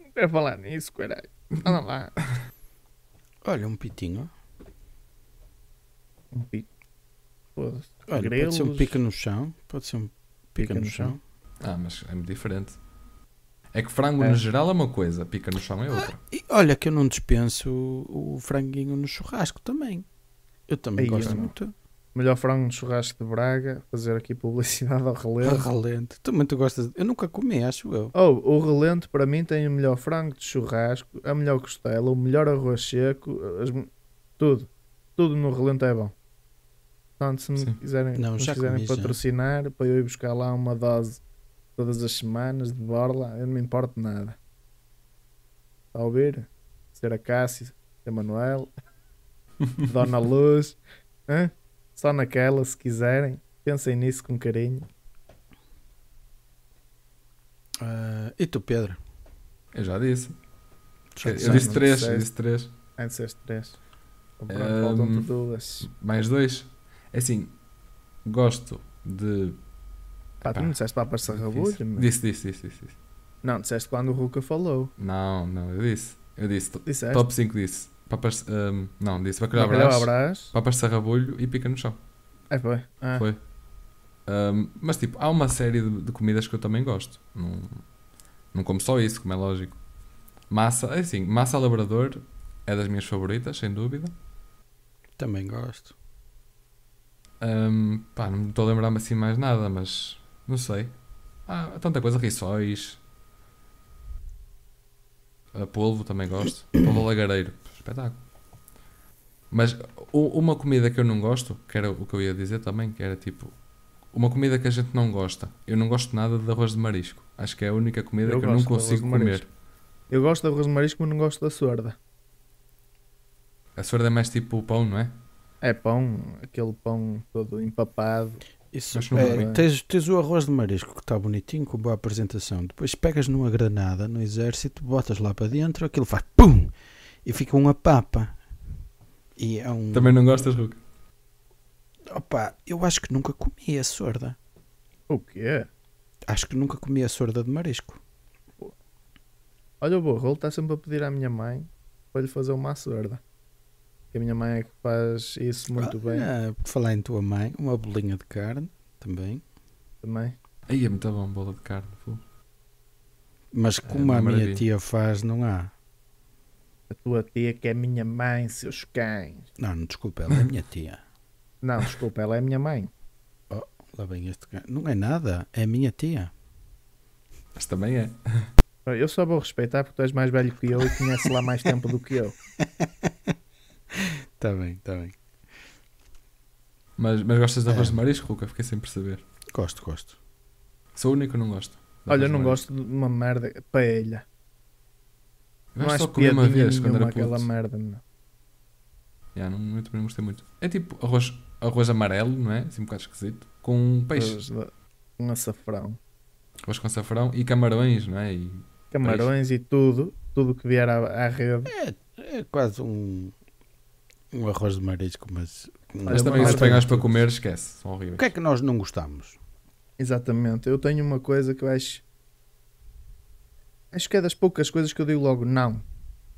Não quero falar nisso, caralho. Anda lá. Olha, um pitinho. Um pico. Olha, pode ser um pica no chão. Pode ser um pica, no, chão. Ah, mas é muito diferente. É que frango É. no geral é uma coisa, pica no chão é outra. E olha que eu não dispenso o, o franguinho no churrasco também. Eu também Aí, gosto eu muito. Melhor frango de churrasco de Braga. Fazer aqui publicidade ao A relento. relente. Também tu gostas. Eu nunca comi, acho eu. Oh, o relento para mim tem o melhor frango de churrasco, a melhor costela, o melhor arroz seco, as tudo. Tudo no relento é bom. Portanto, se me Sim. quiserem, Não, nos já quiserem comi, já. patrocinar para eu ir buscar lá uma dose todas as semanas de borla, eu não me importo nada. Está a ouvir? Ser a Cássio, a Manuel. Dona Luz. Hã? Só naquela, se quiserem. Pensem nisso com carinho. Ah, e tu, Pedro? Eu já disse. Já eu disse três, eu disse três. Ai, disseste três. Então, pronto, Ahm, faltam-te duas. Mais dois. É assim, gosto de. Pá, tu não disseste papas de sarrabulho, Disse, disse, disse, disse, disse, disse. Não, disseste quando o Ruka falou. Não, não, eu disse. Eu disse. Disseste? Top 5 disse. Papas. ahm, não, disse bacalhau brás, brás. papas de sarrabulho e pica no chão. É, foi. Ah, Foi. Ahm, mas tipo, há uma série de, de comidas que eu também gosto. Não, não como só isso, como é lógico. Massa, é assim, massa labrador é das minhas favoritas, sem dúvida. Também gosto. Ahm, pá, não me estou a lembrar-me assim mais nada, mas não sei. Há tanta coisa, rissóis. A polvo também gosto. Polvo lagareiro, espetáculo. Mas uma comida que eu não gosto, que era o que eu ia dizer também, que era tipo uma comida que a gente não gosta. Eu não gosto nada de arroz de marisco. Acho que é a única comida Eu que eu não consigo comer. Eu gosto de arroz de marisco, mas não gosto da sorda. A sorda é mais tipo pão, não é? É pão, aquele pão todo empapado. Isso, é, não- tens, tens o arroz de marisco que está bonitinho, com boa apresentação. Depois pegas numa granada no exército, botas lá para dentro, aquilo faz PUM! E fica uma papa. E é um. Também não gostas, Ruka? Opa, eu acho que nunca comi a sorda. O quê? Acho que nunca comi a sorda de marisco. Olha o borrolo, está sempre a pedir à minha mãe para lhe fazer uma sorda. Que a minha mãe é que faz isso muito bem Ah, por falar em tua mãe, uma bolinha de carne também. também. Aí é muito bom, bola de carne. fogo. Mas É como uma a minha maravilha. tia faz, não há. A tua tia que é minha mãe, seus cães. Não, não, desculpa, ela é minha tia. Não, desculpa, ela é minha mãe. Lá vem este cara. Não é nada, é minha tia. Mas também é. Eu só vou respeitar porque tu és mais velho que eu e conheces lá mais tempo do que eu. Está bem, está bem. Mas, mas gostas de arroz É. de marisco, Ruka? Fiquei sem perceber. Gosto, gosto. Sou o único que não gosto. Olha, eu não gosto de uma merda. Paella. Eu Não acho que acho só comi uma vez quando era aquela puto. merda, meu. Yeah, não, eu também não gostei muito. É tipo arroz, arroz amarelo, não é? Assim um bocado esquisito. Com peixe. Arroz Um açafrão. Arroz com açafrão e camarões, não é? E Camarões e tudo. Tudo que vier à, à rede. É, é quase um, um arroz de marisco, mas. mas também os espanhóis para comer, esquece. São horríveis. O que é que nós não gostamos? Exatamente. Eu tenho uma coisa que eu acho. Acho que é das poucas coisas que eu digo logo não.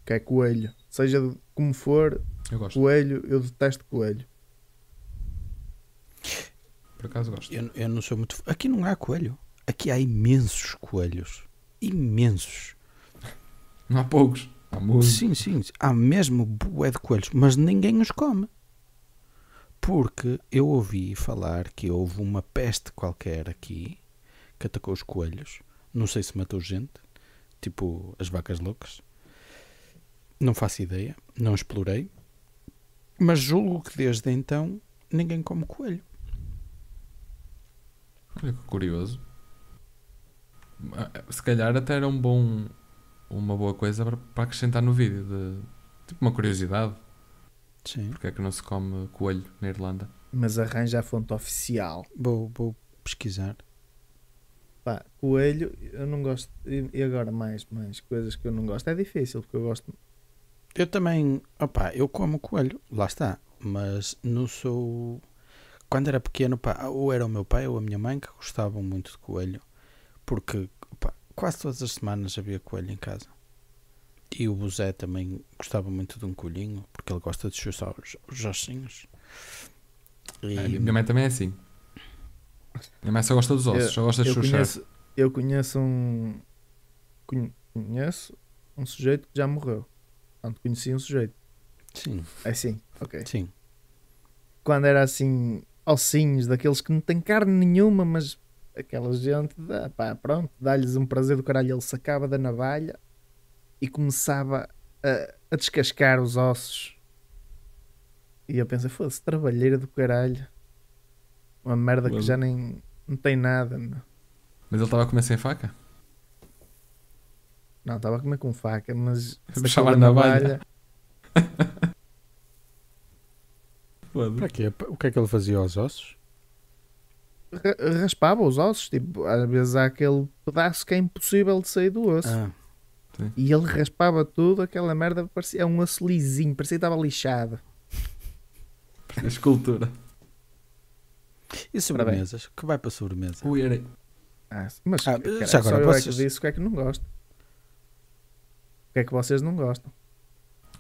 Que é coelho. Seja como for, Eu gosto. coelho, eu detesto coelho. Por acaso gosto. Eu, eu não sou muito. Aqui não há coelho. Aqui há imensos coelhos. Imensos. Não há poucos. Há muitos. Sim, sim. Há mesmo bué de coelhos, mas ninguém os come. Porque eu ouvi falar que houve uma peste qualquer aqui que atacou os coelhos. Não sei se matou gente, tipo as vacas loucas. Não faço ideia, não explorei. Mas julgo que desde então ninguém come coelho. Olha que curioso. Ah, Se calhar até era um bom, uma boa coisa para, acrescentar no vídeo. De, tipo uma curiosidade. Sim. Porque é que não se come coelho na Irlanda? Mas arranja a fonte oficial. Vou, vou pesquisar. Pá, coelho, eu não gosto. E agora mais, mais coisas que eu não gosto. É difícil, porque eu gosto. Eu também, opá, eu como coelho, lá está, mas não sou. Quando era pequeno, pá, ou era o meu pai ou a minha mãe que gostavam muito de coelho, porque quase todas as semanas havia coelho em casa. E o Buzé também gostava muito de um coelhinho, porque ele gosta de chuchar os, os ossinhos. E, A minha mãe também é assim. Minha mãe só gosta dos ossos, Eu- só gosta de Eu chuchar. conheço, eu conheço um. conhe- Conheço um sujeito que já morreu. Portanto, conheci um sujeito. Sim, É sim, ok. sim. Quando era assim, ossinhos, daqueles que não têm carne nenhuma, mas aquela gente, dá, pá, pronto, dá-lhes um prazer do caralho. Ele sacava da navalha e começava a, a descascar os ossos. E eu pensei, foda-se, trabalheira do caralho. Uma merda que já nem não tem nada. Meu. Mas ele estava a comer sem faca? Não, estava a comer com faca, mas Puxava a navalha. Foda-se. Para quê? O que é que ele fazia aos ossos? Ra- Raspava os ossos, tipo, às vezes há aquele pedaço que é impossível de sair do osso. Ah, E ele raspava tudo, aquela merda parecia um osso lisinho, parecia que estava lixado. Escultura. e sobremesas? Que vai para sobremesa? Era... Ah, mas Ah, cara, já agora só eu é que disse o que é que não gosto. O que é que vocês não gostam?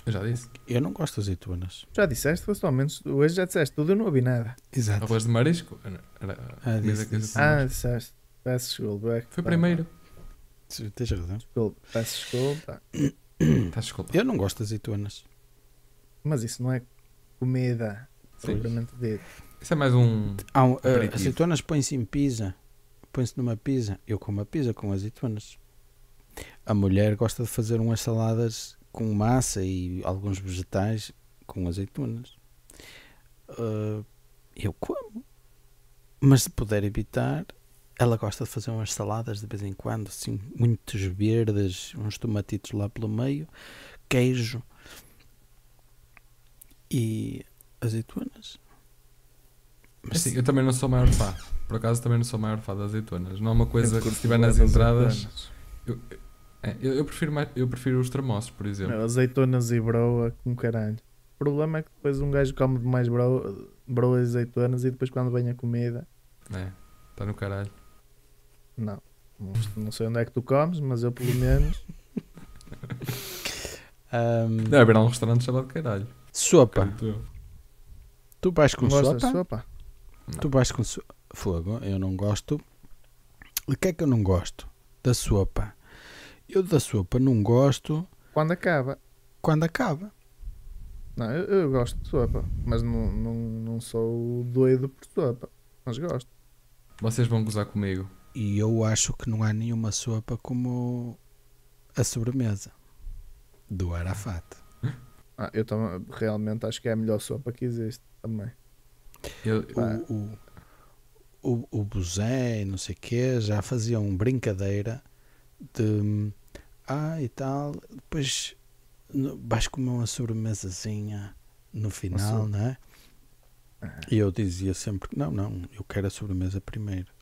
Eu já disse. Eu não gosto de azeitonas. Já disseste, fosse ao menos hoje já disseste tudo, eu não ouvi nada. Exato. Arroz de marisco. Era Ah, disse, que eu disse. Ah, disseste. Peço desculpa. é Foi pá, primeiro. Tens razão. Desculpa, peço desculpa. Estás desculpa. Eu não gosto de azeitonas. Mas isso não é comida, Sim. propriamente dito. Isso é mais um. Há um, ah, Aperitivo. azeitonas põe-se em pizza. Põe-se numa pizza. Eu como a pizza com azeitonas. A mulher gosta de fazer umas saladas com massa e alguns vegetais com azeitonas. Ah, eu como. Mas se puder evitar, ela gosta de fazer umas saladas de vez em quando, assim, muitos verdes, uns tomatitos lá pelo meio, queijo e azeitonas. Mas Assim, eu também não sou maior fã. Por acaso também não sou maior fã das azeitonas. Não é uma coisa Eu que se estiver nas entradas. É, eu, eu prefiro mais, eu prefiro os termossos, por exemplo. Não, azeitonas e broa com caralho. O problema é que depois um gajo come mais broa, broa e azeitonas e depois quando vem a comida, É, está no caralho. não. Não, não sei onde é que tu comes, mas eu pelo menos. Ahm, Deve haver um restaurante chamado caralho. sopa. Tu vais com sopa? sopa? Tu vais com so- fogo. Eu não gosto. O que é que eu não gosto? Da sopa. Eu da sopa não gosto Quando acaba. quando acaba. Não, eu, eu gosto de sopa, mas não, não, não sou doido por sopa. Mas gosto. Vocês vão gozar comigo. E eu acho que não há nenhuma sopa como a sobremesa do Arafat. Ah, eu também realmente acho que é a melhor sopa que existe também. Eu. O, o, o, o Buzé e não sei o quê já faziam brincadeira de ah e tal, depois no- vais comer uma sobremesazinha no final, não é? E eu dizia sempre que não, não, eu quero a sobremesa primeiro.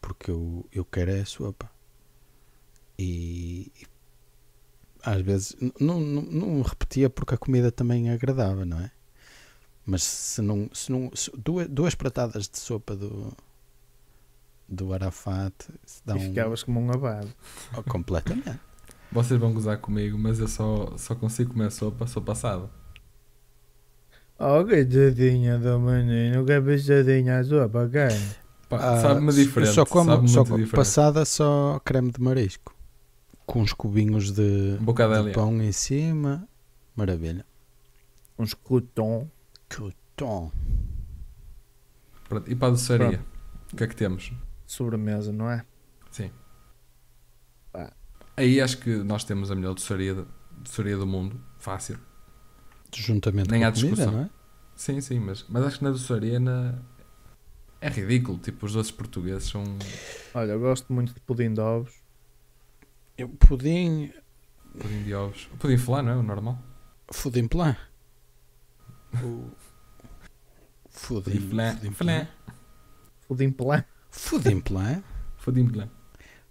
Porque eu, eu quero é a sopa. E, e às vezes não, não, não repetia porque a comida também agradava, não é? Mas se não, se não se duas, duas pratadas de sopa do do Arafat se dá E um ficavas como um abado. oh, completamente. vocês vão gozar comigo, mas eu só, só consigo comer sopa, sopa assada. Oh, coitadinha do menino, que pisadinha a sopa, quem? Pá, Ah, sabe-me eu diferente. Só como, sabe só muito como diferente. passada só creme de marisco com uns cubinhos de, Um de pão em cima. Maravilha. Uns crouton. Crouton. E para a doçaria? O que é que temos? Sobremesa, não é? Sim. Pá. Aí acho que nós temos a melhor doçaria, doçaria do mundo. Fácil. Juntamente Nem com há a comida, discussão. não é? Sim, sim, mas, mas acho que na doçaria na... é ridículo. Tipo, os doces portugueses são. Olha, eu gosto muito de pudim de ovos. Eu pudim. Pudim de ovos. O pudim flan, não é? O normal. Fudim plan. O. Fudim. Pudim flan. Fudim. Pudim plan. Fudim plan. Pudim flan.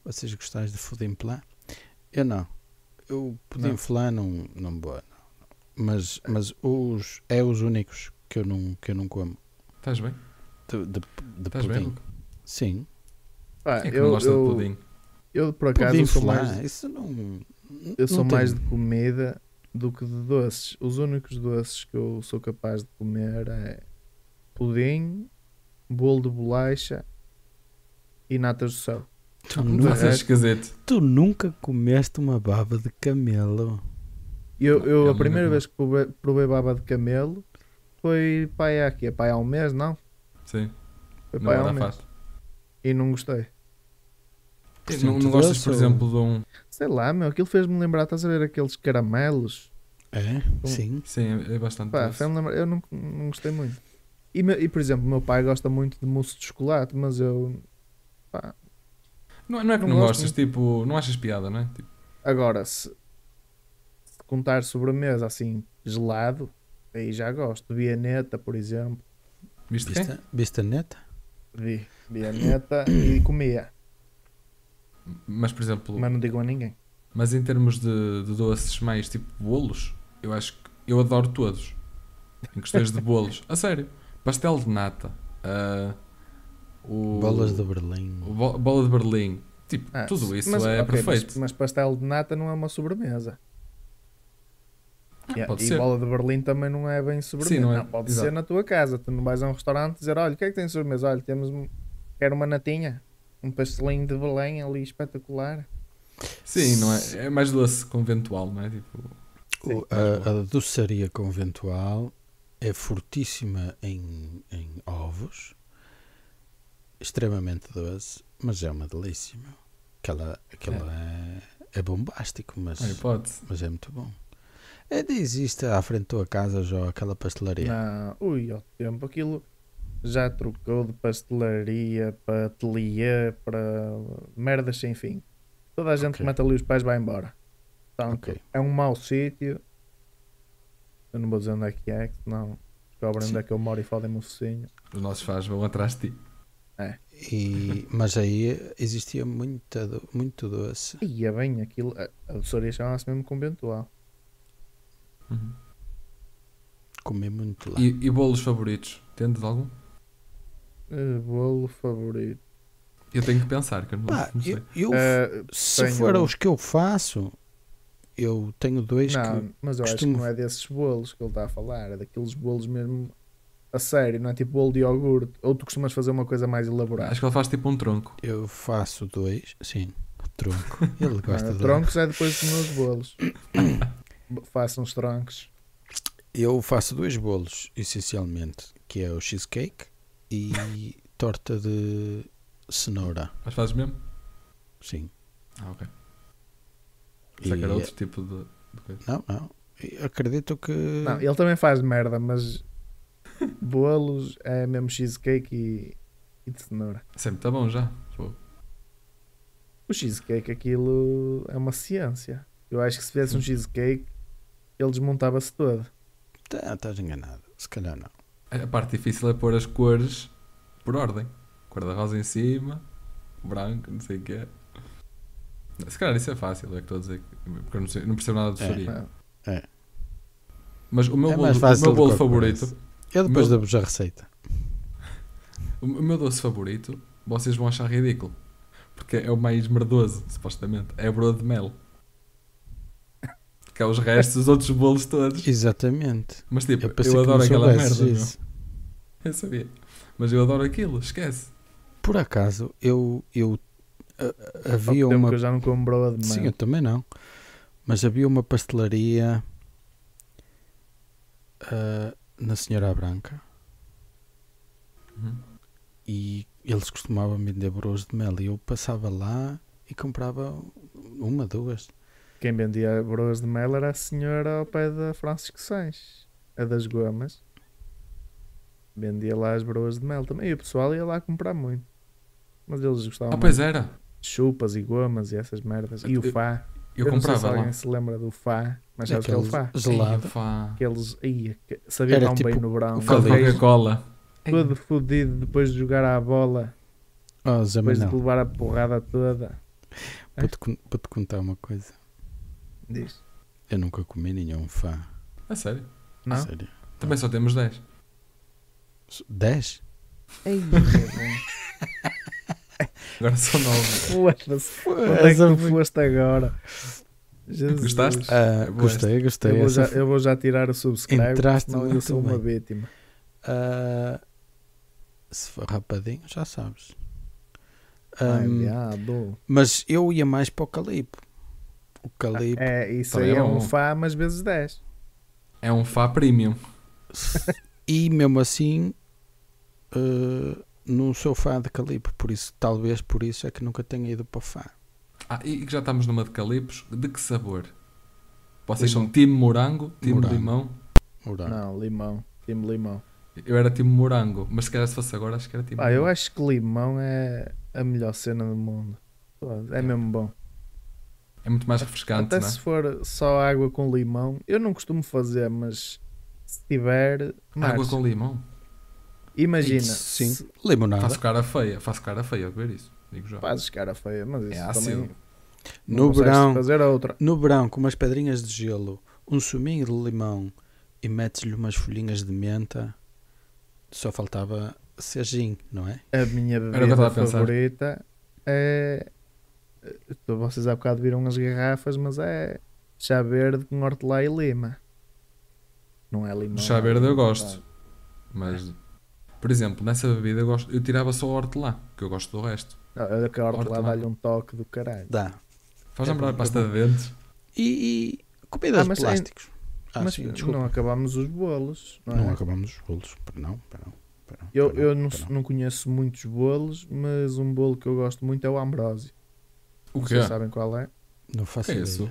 Vocês gostais de fudim plan? Eu não. Eu pudim flan não, não vou. não. Mas, mas os, é os únicos que eu não, que eu não como. Estás bem? De, de, de Estás bem? pudim. Luca? Sim. Quem é que eu, não gosta eu, de pudim? eu, por acaso, Pudim sou flan. mais, Isso não. eu sou mais de comida do que de doces. Os únicos doces que eu sou capaz de comer é pudim, bolo de bolacha e natas do céu. Tu, Não, nunca, tu nunca comeste uma baba de camelo. Eu, Não, eu a nunca primeira vez que provei, provei baba de camelo foi pai há aqui, pai há um mês, não? Sim. Foi Não pai há um mês. E não gostei. Não, não Portanto, gostas, doce por exemplo, de um. Sei lá, meu, aquilo fez-me lembrar, estás a ver aqueles caramelos? É? Sim. Sim, é bastante. Pá, lembrar, eu não, não gostei muito. E, e, por exemplo, o meu pai gosta muito de mousse de chocolate, mas eu. Pá, Não, é- não é que Não não, gosto gostas, tipo, não achas piada, não é? Tipo, agora, se, se contar sobremesa assim, gelado, Aí já gosto. Vianeta, por exemplo. Viste? Vista, vista neta? Vi. Vianeta e comia. Mas, por exemplo, Mas não digo a ninguém. mas em termos de, de doces mais tipo bolos, eu acho que eu adoro todos. Em questões de bolos. A sério. Pastel de nata. ah, o, Bolas de Berlim. bo- bola de Berlim. Tipo, Ah, tudo isso mas, é ok, mas- perfeito. Mas, pastel de nata não é uma sobremesa. E- pode e ser. bola de Berlim também não é bem sobremesa. Sim, não é- pode exato. ser na tua casa. Tu não vais a um restaurante dizer: olha, o que é que tem de sobremesa? Olha, temos um, quero uma natinha, um pastelinho de Belém ali espetacular. Sim, não é? É mais doce conventual, não é? Tipo, O- a, a doçaria conventual é fortíssima em, em ovos, extremamente doce, mas é uma delícia. Meu. Aquela, aquela é. É, bombástico, mas, não mas é muito bom. É, existe à frente da tua casa já aquela pastelaria. Não, ui, ao tempo aquilo já trocou de pastelaria para ateliê, para merdas sem fim. Toda a gente Ok. que mete ali os pais vai embora. Portanto, Ok. é um mau sítio. Eu não vou dizer onde é que é, que senão descobrem onde é que eu moro e fodem-me o focinho. Os nossos fãs vão atrás de ti. E, mas aí existia muita, do- muito doce. E é bem aquilo. A, a doçaria chama-se mesmo conventual. Uhum. Comi muito lá. E, e bolos favoritos? Tendes algum? Eh, bolo favorito. Eu tenho que pensar, que eu não, Pá, não sei. eu, eu- Eh, se tenho- for os que eu faço, eu tenho dois não, que. mas eu acho costumo- que não é desses bolos que ele está a falar, é daqueles bolos mesmo a sério, não é tipo bolo de iogurte. Ou tu costumas fazer uma coisa mais elaborada. Acho que ele faz tipo um tronco. Eu faço dois, sim, tronco. Ele gosta Não, de troncos é depois dos meus bolos. Faço uns troncos. Eu faço dois bolos, essencialmente, que é o cheesecake e torta de cenoura. Mas fazes mesmo? Sim. Ah, ok. Pensei que era E- outro tipo de, de coisa. Não, não. Acredito que. Não, ele também faz merda, mas bolos é mesmo cheesecake e, e de cenoura. Sempre está bom já. Pô. O cheesecake, aquilo é uma ciência. Eu acho que se fizesse um cheesecake, ele desmontava-se todo. Tá, estás enganado. Se calhar não. A parte difícil é pôr as cores por ordem. Cor da rosa em cima, branco, não sei o que é. Se calhar isso é fácil, é que estou a dizer. que- Porque eu não, sei- não percebo nada de É. doçaria. Ah, Mas o meu É bolo, o meu bolo favorito, parece. Eu depois Meu- dou-vos a receita. o meu doce favorito, vocês vão achar ridículo. Porque é o mais merdoso, supostamente. É a broa de mel. Que é os restos dos outros bolos todos. Exatamente. Mas tipo, Eu eu, adoro aquela merda. meu. Eu sabia. Mas eu adoro aquilo, esquece. Por acaso, eu, eu a- havia tempo uma. que eu já não como broa de Sim, mel. eu também não. Mas havia uma pastelaria ah, na Senhora Branca Uhum. e eles costumavam vender broas de mel e eu passava lá e comprava uma, duas. Quem vendia broas de mel era a senhora ao pé da Francisco Sanches, a das gomas. Vendia lá as broas de mel também. E o pessoal ia lá comprar muito. Mas eles gostavam Ah, pois muito era. de chupas e gomas e essas merdas. E o Eu- fá. Eu, não sei se comprava lá. alguém se lembra do fá. Mas sabes o que é o Aquele fá? gelado. Fá. Aqueles. Ia, que- sabia Era tão bem tipo no verão. o Fá de Caldeiro. Coca-Cola. Todo fodido depois de jogar à bola. Oh, Zé Depois de Manel, levar a porrada toda. vou-te con- vou-te contar uma coisa. Diz. Eu nunca comi nenhum fã. A sério. Não? Sério. Também só temos 10. 10? Ei, Agora são 9. Foda-se. Onde é que Essa tu foi- foste agora? Jesus. Gostaste? Ah, É gostei, gostei. Eu vou, já, eu vou já tirar o subscribe, Entraste senão eu sou uma bem. vítima. Ah, se for rapadinho, já sabes. Ai, Ahm, diabo. mas eu ia mais para o calipo. O calipo. É, isso aí é é um fá, mas vezes 10. É um Fá Premium. E mesmo assim, ah, não sou fã de calipo. Por isso, talvez por isso é que nunca tenha ido para o fã. Ah, e que já estamos numa de calipos. De que sabor? Vocês Limão. são time morango, time Morango. limão. Morango. Não, limão. Time limão. Eu era time morango, mas se calhar se fosse agora, acho que era time Ah, eu limão. acho que limão é a melhor cena do mundo. É mesmo bom. É muito mais refrescante, Até não é? se for só água com limão, eu não costumo fazer, mas Se tiver. Água Marcos, com limão. Imagina. Sim. se Limonada. Faço cara feia. Faço cara feia a ver isso. Digo já. Fazes cara feia, mas isso É também. No verão, fazer outra. no verão, com umas pedrinhas de gelo, um suminho de limão e metes-lhe umas folhinhas de menta, só faltava ser gin, não é? A minha bebida a favorita é. Então, Vocês há bocado viram as garrafas, mas é chá verde com hortelã e lima. Não é limão. Chá é verde eu gosto. Mas, por exemplo, nessa bebida eu, gosto, eu tirava só o hortelã, que eu gosto do resto. Não, é que a hortelã dá-lhe um toque do caralho. Dá. Faz É lembrar a é pasta bom. de dentes. E, e comidas Ah, plásticos. Ah, mas sim, desculpa. não acabamos os bolos. Não, Não é? acabamos os bolos. Para não, para não. para não, Eu, para eu não, para não conheço muitos bolos, mas um bolo que eu gosto muito é o Ambrósio. O Não quê? sei se sabem qual é. Não faço Que é ideia. isso?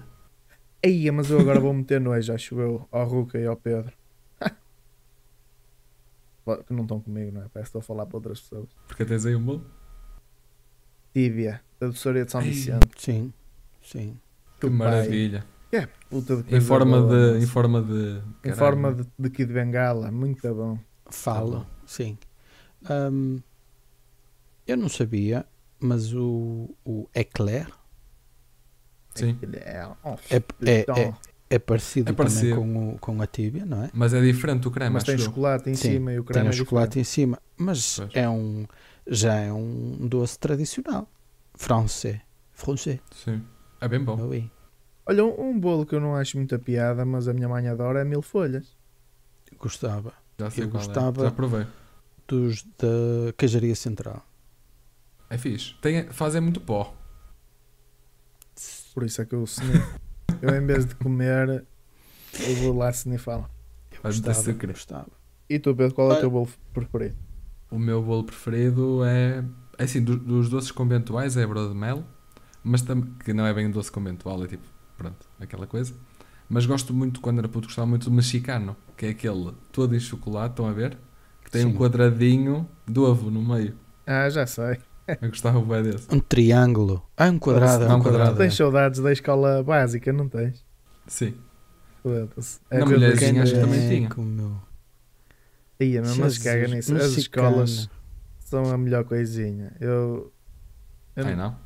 Eia, mas eu agora vou meter nojo, acho eu, ao Ruca e ao Pedro. Que não estão comigo, não é? Parece que estou a falar para outras pessoas. Porque tens aí um bolo? Tíbia, da doçaria de São. Vicente. Sim, sim. Que maravilha. É, puta de Em forma boa, de. Em forma de. Em caralho. forma de, de Kid Bengala, muito bom. Falo, bom. sim. Ahm, eu não sabia, mas o, o eclair Sim. É, é, é, então, é, é parecido, É parecido. também com, o, com a tíbia, não é? Mas é diferente o creme, mas tem chocolate em Sim, cima e o Tem creme o é chocolate diferente. em cima, mas Pois. é um, já é um doce tradicional. Francês. Francês. Sim. É bem bom. Oui. Olha, um, um bolo que eu não acho muita piada, mas a minha mãe adora é mil folhas. Gostava. Já sei Eu qual gostava- é. Já provei. Dos da Queijaria Central. É fixe. Tem, fazem muito pó. Por isso é que eu snifo. Eu em vez de comer, eu vou lá snifar. Faz muito Gostava, açúcar. gostava. E tu, Pedro, qual é o teu bolo preferido? O meu bolo preferido é. é assim, do- dos doces conventuais é broa de mel, mas tam, que não é bem um doce conventual, é tipo, pronto, aquela coisa. Mas gosto muito, quando era puto, gostava muito do mexicano, que é aquele todo em chocolate, estão a ver? Que tem um Sim. quadradinho de ovo no meio. Ah, já sei. Eu gostava bem desse. Um triângulo. Ah, um quadrado. é Não, um quadrado. Tens saudades da escola básica, não tens? Sim. Foda-se. Na mulherzinha acho que também tinha. Meu. Ia, mas Jesus, caga nisso. As mexicano. escolas são a melhor coisinha. Eu. eu Ai não, não.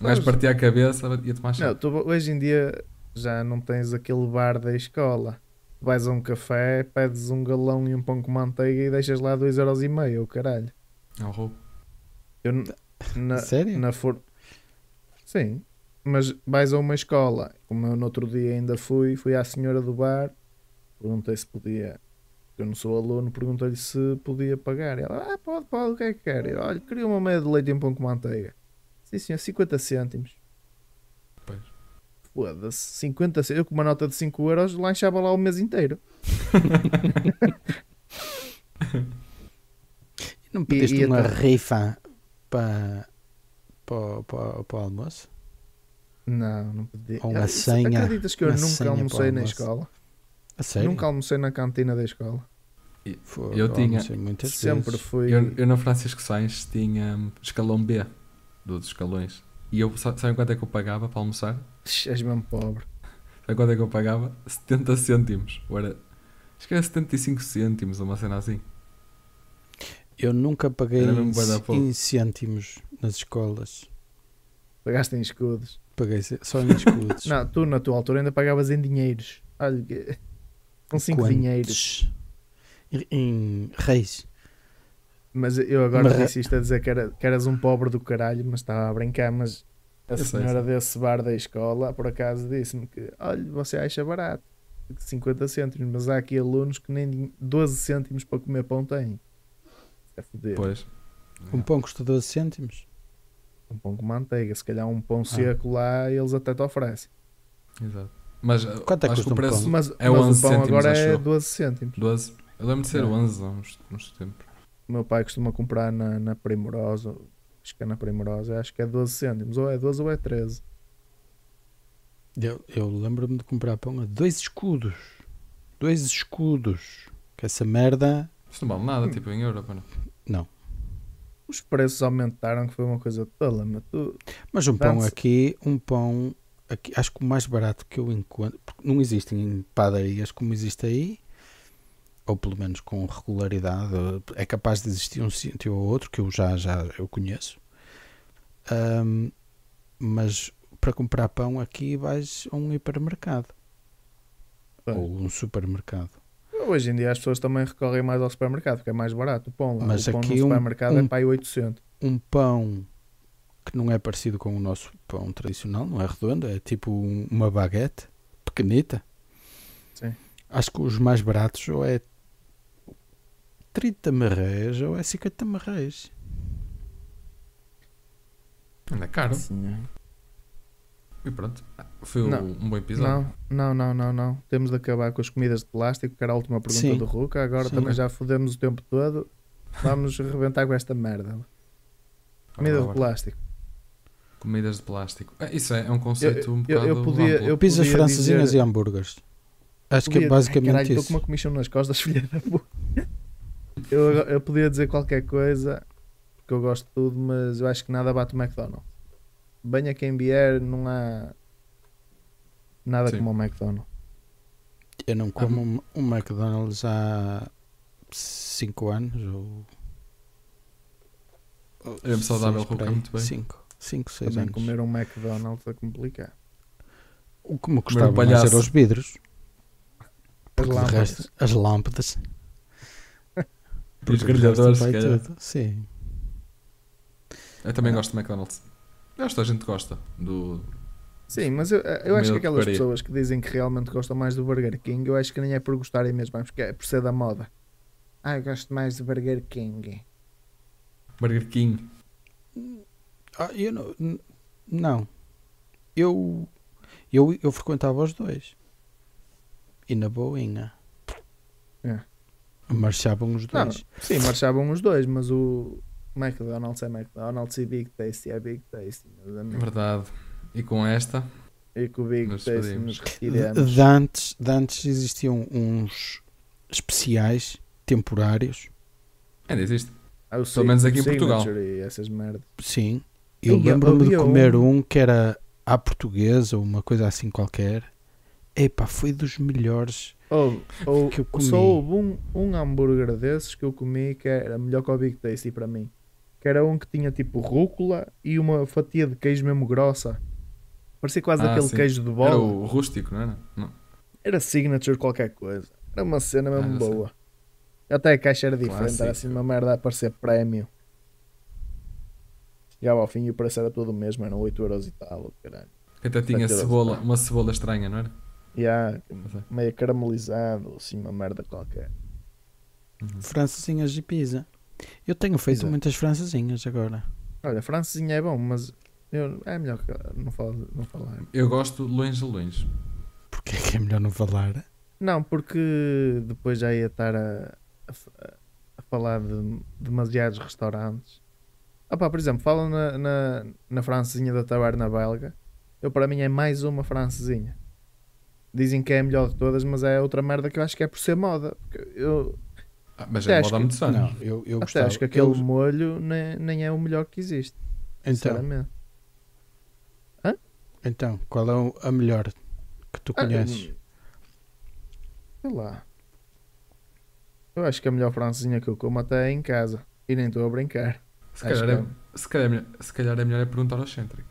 Um gajo partia a cabeça e ia tomar chá. não, tu, hoje em dia já não tens aquele bar da escola. Vais a um café, pedes um galão e um pão com manteiga e deixas lá 2,5€, o caralho. É um roubo. Eu, na, Sério? na for... Sim, mas vais a uma escola, como eu no outro dia ainda fui, fui à senhora do bar, perguntei se podia, eu não sou aluno, perguntei-lhe se podia pagar. E ela, ah, pode, pode, o que é que quer? Eu, Olha, queria uma meia de leite e um pão com manteiga. Sim, senhor, 50 cêntimos. Pois. Foda-se, 50 cêntimos. Eu com uma nota de 5 euros lanchava lá o mês inteiro. Não pediste e uma então? rifa para, para, para, para o almoço? Não, não podia. Ou uma Ah, senha- Acreditas que eu nunca almocei na escola? A sério? Nunca almocei na cantina da escola. Fogo, Eu tinha- Sempre vezes. fui. Eu, eu na Francisco Sainz tinha hum, escalão B, dos escalões. E eu, sa- sabem quanto é que eu pagava para almoçar? És mesmo pobre. Sabem quanto é que eu pagava? 70 cêntimos. Ou era, acho que era 75 cêntimos, uma cena assim. Eu nunca paguei em, cêntimos nas escolas. Pagaste em escudos. Paguei só em escudos. Não, tu na tua altura ainda pagavas em dinheiros. Olha, com 5 Quantos? dinheiros. Em, reis. Mas eu agora Mas- a dizer que, era, que eras um pobre do caralho, mas estava a brincar. Mas a Eu sei, senhora desse bar da escola, por acaso, disse-me que, olha, você acha barato. 50 cêntimos, mas há aqui alunos que nem 12 cêntimos para comer pão têm. É foder. Pois. Um pão custa 12 cêntimos. Um pão com manteiga, se calhar um Ah. pão seco lá eles até te oferecem. Exato. Mas uh, Quanto é que custa o um preço pão? Mas, É mas 11 o pão cêntimos, agora é eu. 12 cêntimos. 12. Eu lembro de ser É. 11 há uns, uns tempos. O meu pai costuma comprar na, na Primorosa, acho que é na Primorosa, acho que é 12 cêntimos, ou é 12 ou é 13. Eu, eu lembro-me de comprar pão a dois escudos. Dois escudos. Que essa merda. Isto não vale nada, tipo em Europa, não. Não. Os preços aumentaram, que foi uma coisa tola, mas tu, Mas um pão aqui, um pão. Aqui, acho que o mais barato que eu encontro. Porque não existem em padarias como existe aí. ou pelo menos com regularidade. É capaz de existir um sítio ou outro que eu já, já eu conheço. Ahm, mas para comprar pão aqui vais a um hipermercado ou um supermercado. Hoje em dia as pessoas também recorrem mais ao supermercado, porque é mais barato. O pão lá, Mas o pão aqui no um- supermercado um- é para aí 800. Um pão que não é parecido com o nosso pão tradicional, não é redondo, é tipo um- uma baguete pequenita. Sim. Acho que os mais baratos ou é 30 marréis ou é 50 marréis. Ainda é caro. Sim, E pronto. Foi Não. um bom episódio. Não, não, não, não, não. Temos de acabar com as comidas de plástico, que era a última pergunta Sim. do Ruca. Agora Sim. também já fodemos o tempo todo. Vamos reventar com esta merda. Comida de ora. plástico. Comidas de plástico. É, Isso é, é um conceito Eu- um bocado eu podia- amplo. eu- Pizzas podia francesinhas dizer- e hambúrgueres. Acho que é basicamente Ai, caralho, estou isso. com uma comichão nas costas, filha da puta. Eu, eu podia dizer qualquer coisa, porque eu gosto de tudo, mas eu acho que nada bate o McDonald's. Venha quem vier, não há nada Sim. como o McDonald's. Eu não como um, um McDonald's há 5 anos ou. É saudável, aí. muito bem. 5, 5, 6 Também anos. comer um McDonald's é complicado. O que me Comer gostava mais palhaço. era os vidros. As Porque lâmpadas. resto, as lâmpadas. E os grelhadores, se calhar. tudo. Sim. Eu também Ah. gosto de McDonald's. Eu que a gente gosta do. Sim, mas eu, eu Comida acho que aquelas pessoas que dizem que realmente gostam mais do Burger King, eu acho que nem é por gostarem mesmo, é porque é por ser da moda. Ah, eu gosto mais do Burger King. Burger King. Ah, eu não. Não. Eu, eu, eu frequentava os dois. E na boinha. É. Marchavam os Não, dois. sim, marchavam os dois, mas o McDonald's é McDonald's e Big Tasty é Big Tasty. meus amigos. Verdade. E com esta, E com o Big Nos Tasty nos retiramos. de antes, de antes existiam uns especiais temporários. ainda existe. Ah, Pelo menos aqui em Portugal. Essas merdas. Sim. Eu lembro-me de comer um- um que era à portuguesa ou uma coisa assim qualquer. Epá, foi dos melhores. Ou, ou Que eu comi. só houve um, um hambúrguer desses que eu comi que era melhor que o Big Tasty para mim. Que era um que tinha tipo rúcula e uma fatia de queijo mesmo grossa. Parecia quase Ah, aquele sim. queijo de Era bola. o rústico, não era? Não. Era signature qualquer coisa. Era uma cena mesmo Ah, eu sei. boa. Até a caixa era diferente, Clássico. era assim uma merda a parecer prémio. Chegava ao fim e o preço era todo o mesmo, eram 8 euros e tal, caralho. Até tinha cebola, uma cebola estranha, não era? E Não sei. meio caramelizado, assim uma merda qualquer. Uhum. Francesinhas e pizza. Eu tenho feito Exato. muitas francesinhas agora. Olha, francesinha é bom, mas eu, é melhor que não, falo, não falar. Eu gosto de longe a longe. Porque é que é melhor não falar? Não, porque depois já ia estar a, a- a falar de demasiados restaurantes. Opa, por exemplo, falam na, na, na francesinha da taberna belga. Eu, para mim, é mais uma francesinha. Dizem que é a melhor de todas, mas é outra merda que eu acho que é por ser moda. Porque eu Ah, mas Até é moda há que- muitos anos. Não, eu, eu gostava. acho que aquele eu- molho nem, nem é o melhor que existe. então, Sinceramente. então, qual é a melhor que tu Ah, conheces? sei lá. Eu acho que a melhor francesinha que eu como até é em casa. E nem estou a brincar. Se calhar, que é, se, calhar é melhor, se calhar é melhor é perguntar ao Centric.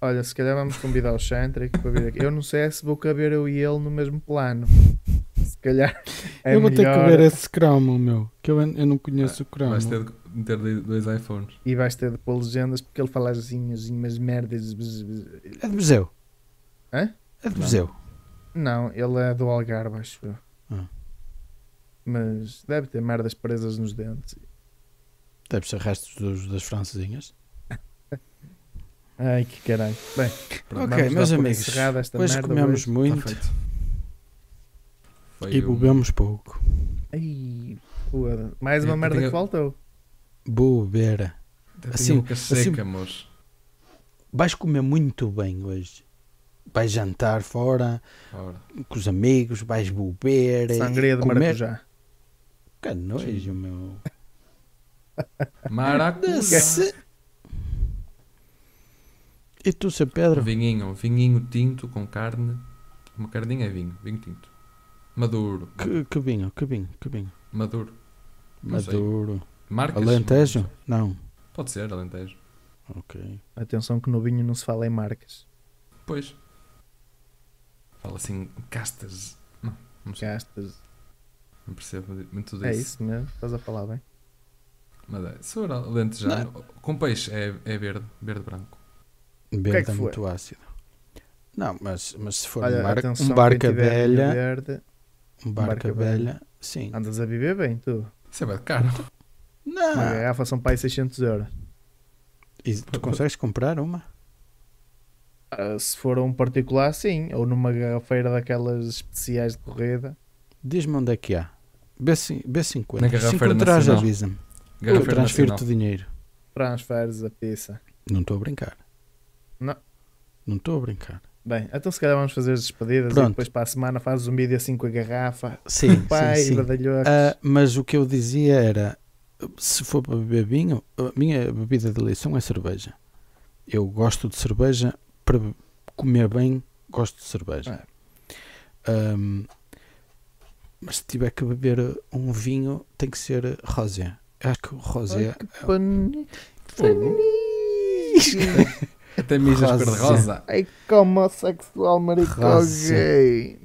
Olha, se calhar vamos convidar o Centric para vir aqui. Eu não sei se vou caber eu e ele no mesmo plano. Se calhar é eu vou ter que melhor ver esse cromo, meu. Que eu, eu não conheço o cromo. Vais ter de meter dois iPhones. e vais ter de pôr legendas porque ele fala assim, assim umas merdas. É de Viseu. Hã? É de Não. Viseu. Não, ele é do Algarve, acho eu. Ah. Mas deve ter merdas presas nos dentes. Deve ser restos dos, das francesinhas. Ai que caralho. Bem, Pronto, Ok, meus amigos, Hoje merda comemos hoje. muito feito. Foi e um- bebemos pouco. Ai. Mais uma Eu merda tenho- que faltou. Bobeira. Assim- boca seca, moço. Vais comer muito bem hoje. Vais jantar fora Ora. com os amigos, vais beber. Sangria de comer. maracujá. Que nojo, meu. Maracujá. Se- E tu, Sr. Pedro? Vinhinho, vinhinho tinto com carne. Uma carninha é vinho, vinho tinto. Maduro. Que, que vinho, que vinho, que vinho. Maduro. Não sei. Maduro. Marcas? Alentejo? Não. Pode ser, Alentejo. Ok. Atenção que no vinho não se fala em marcas. Pois. Fala assim, castas. Não, não sei. Gastas. Não percebo muito disso. É isso mesmo. Estás a falar bem. Mas é, se for alentejano, com peixe é, é verde, verde-branco. Verde que é é, que foi? muito ácido. Não, mas, mas se for Olha, um, bar, atenção, um barca velha, Verde, barca, barca velha, sim. andas a viver bem, tu. Isso é bem caro. Uma Não. garrafa são para aí 600 euros. E tu consegues comprar uma? Ah, se for um particular, sim. Ou numa garrafeira daquelas especiais de corrida. Diz-me onde é que há. B50. Se Na garrafeira encontrares, nacional. avisa-me. Eu transfiro-te dinheiro. Transferes a pizza. Não estou a brincar. Não. Não estou a brincar. Bem, então se calhar vamos fazer as despedidas Pronto. e depois para a semana fazes um vídeo assim com a garrafa. Sim, Pai, sim, sim. badalhocos. Ah, mas o que eu dizia era: se for para beber vinho, a minha bebida de eleição é cerveja. Eu gosto de cerveja para comer bem, gosto de cerveja. Ahm, mas se tiver que beber um vinho, tem que ser rosé. Acho que o rosé. Ai, que Fogo. Até mijas Rosa. cor-de-rosa. Ai, que homossexual maricó Rosa. gay.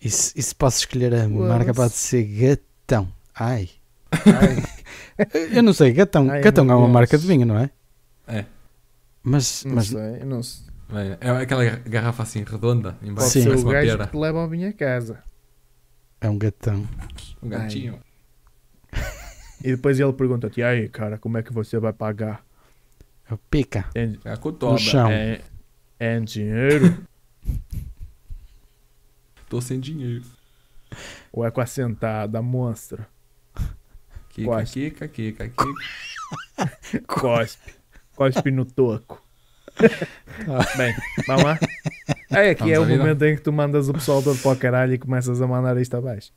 E se, e se posso escolher a Foda-se. marca, pode ser gatão. Ai. Ai, Eu não sei, gatão. Ai, gatão é uma Deus. marca de vinho, não é? É. Mas, não mas sei, não sei. Bem, É aquela garrafa assim redonda, embaixo Sim. parece o uma gajo pera. que leva ao vinho a casa. é um gatão. Um gatinho. E depois ele pergunta-te, aí cara, como é que você vai pagar? É o pica. É, É com No chão. é, é em dinheiro Estou sem dinheiro. ou é com a sentada, monstro? Kika, kika, kika, kika. Cospe. Cospe no toco. Bem, vamos lá. É, aqui Vamos é o vida. momento em que tu mandas o pessoal todo para o caralho e começas a mandar isto abaixo.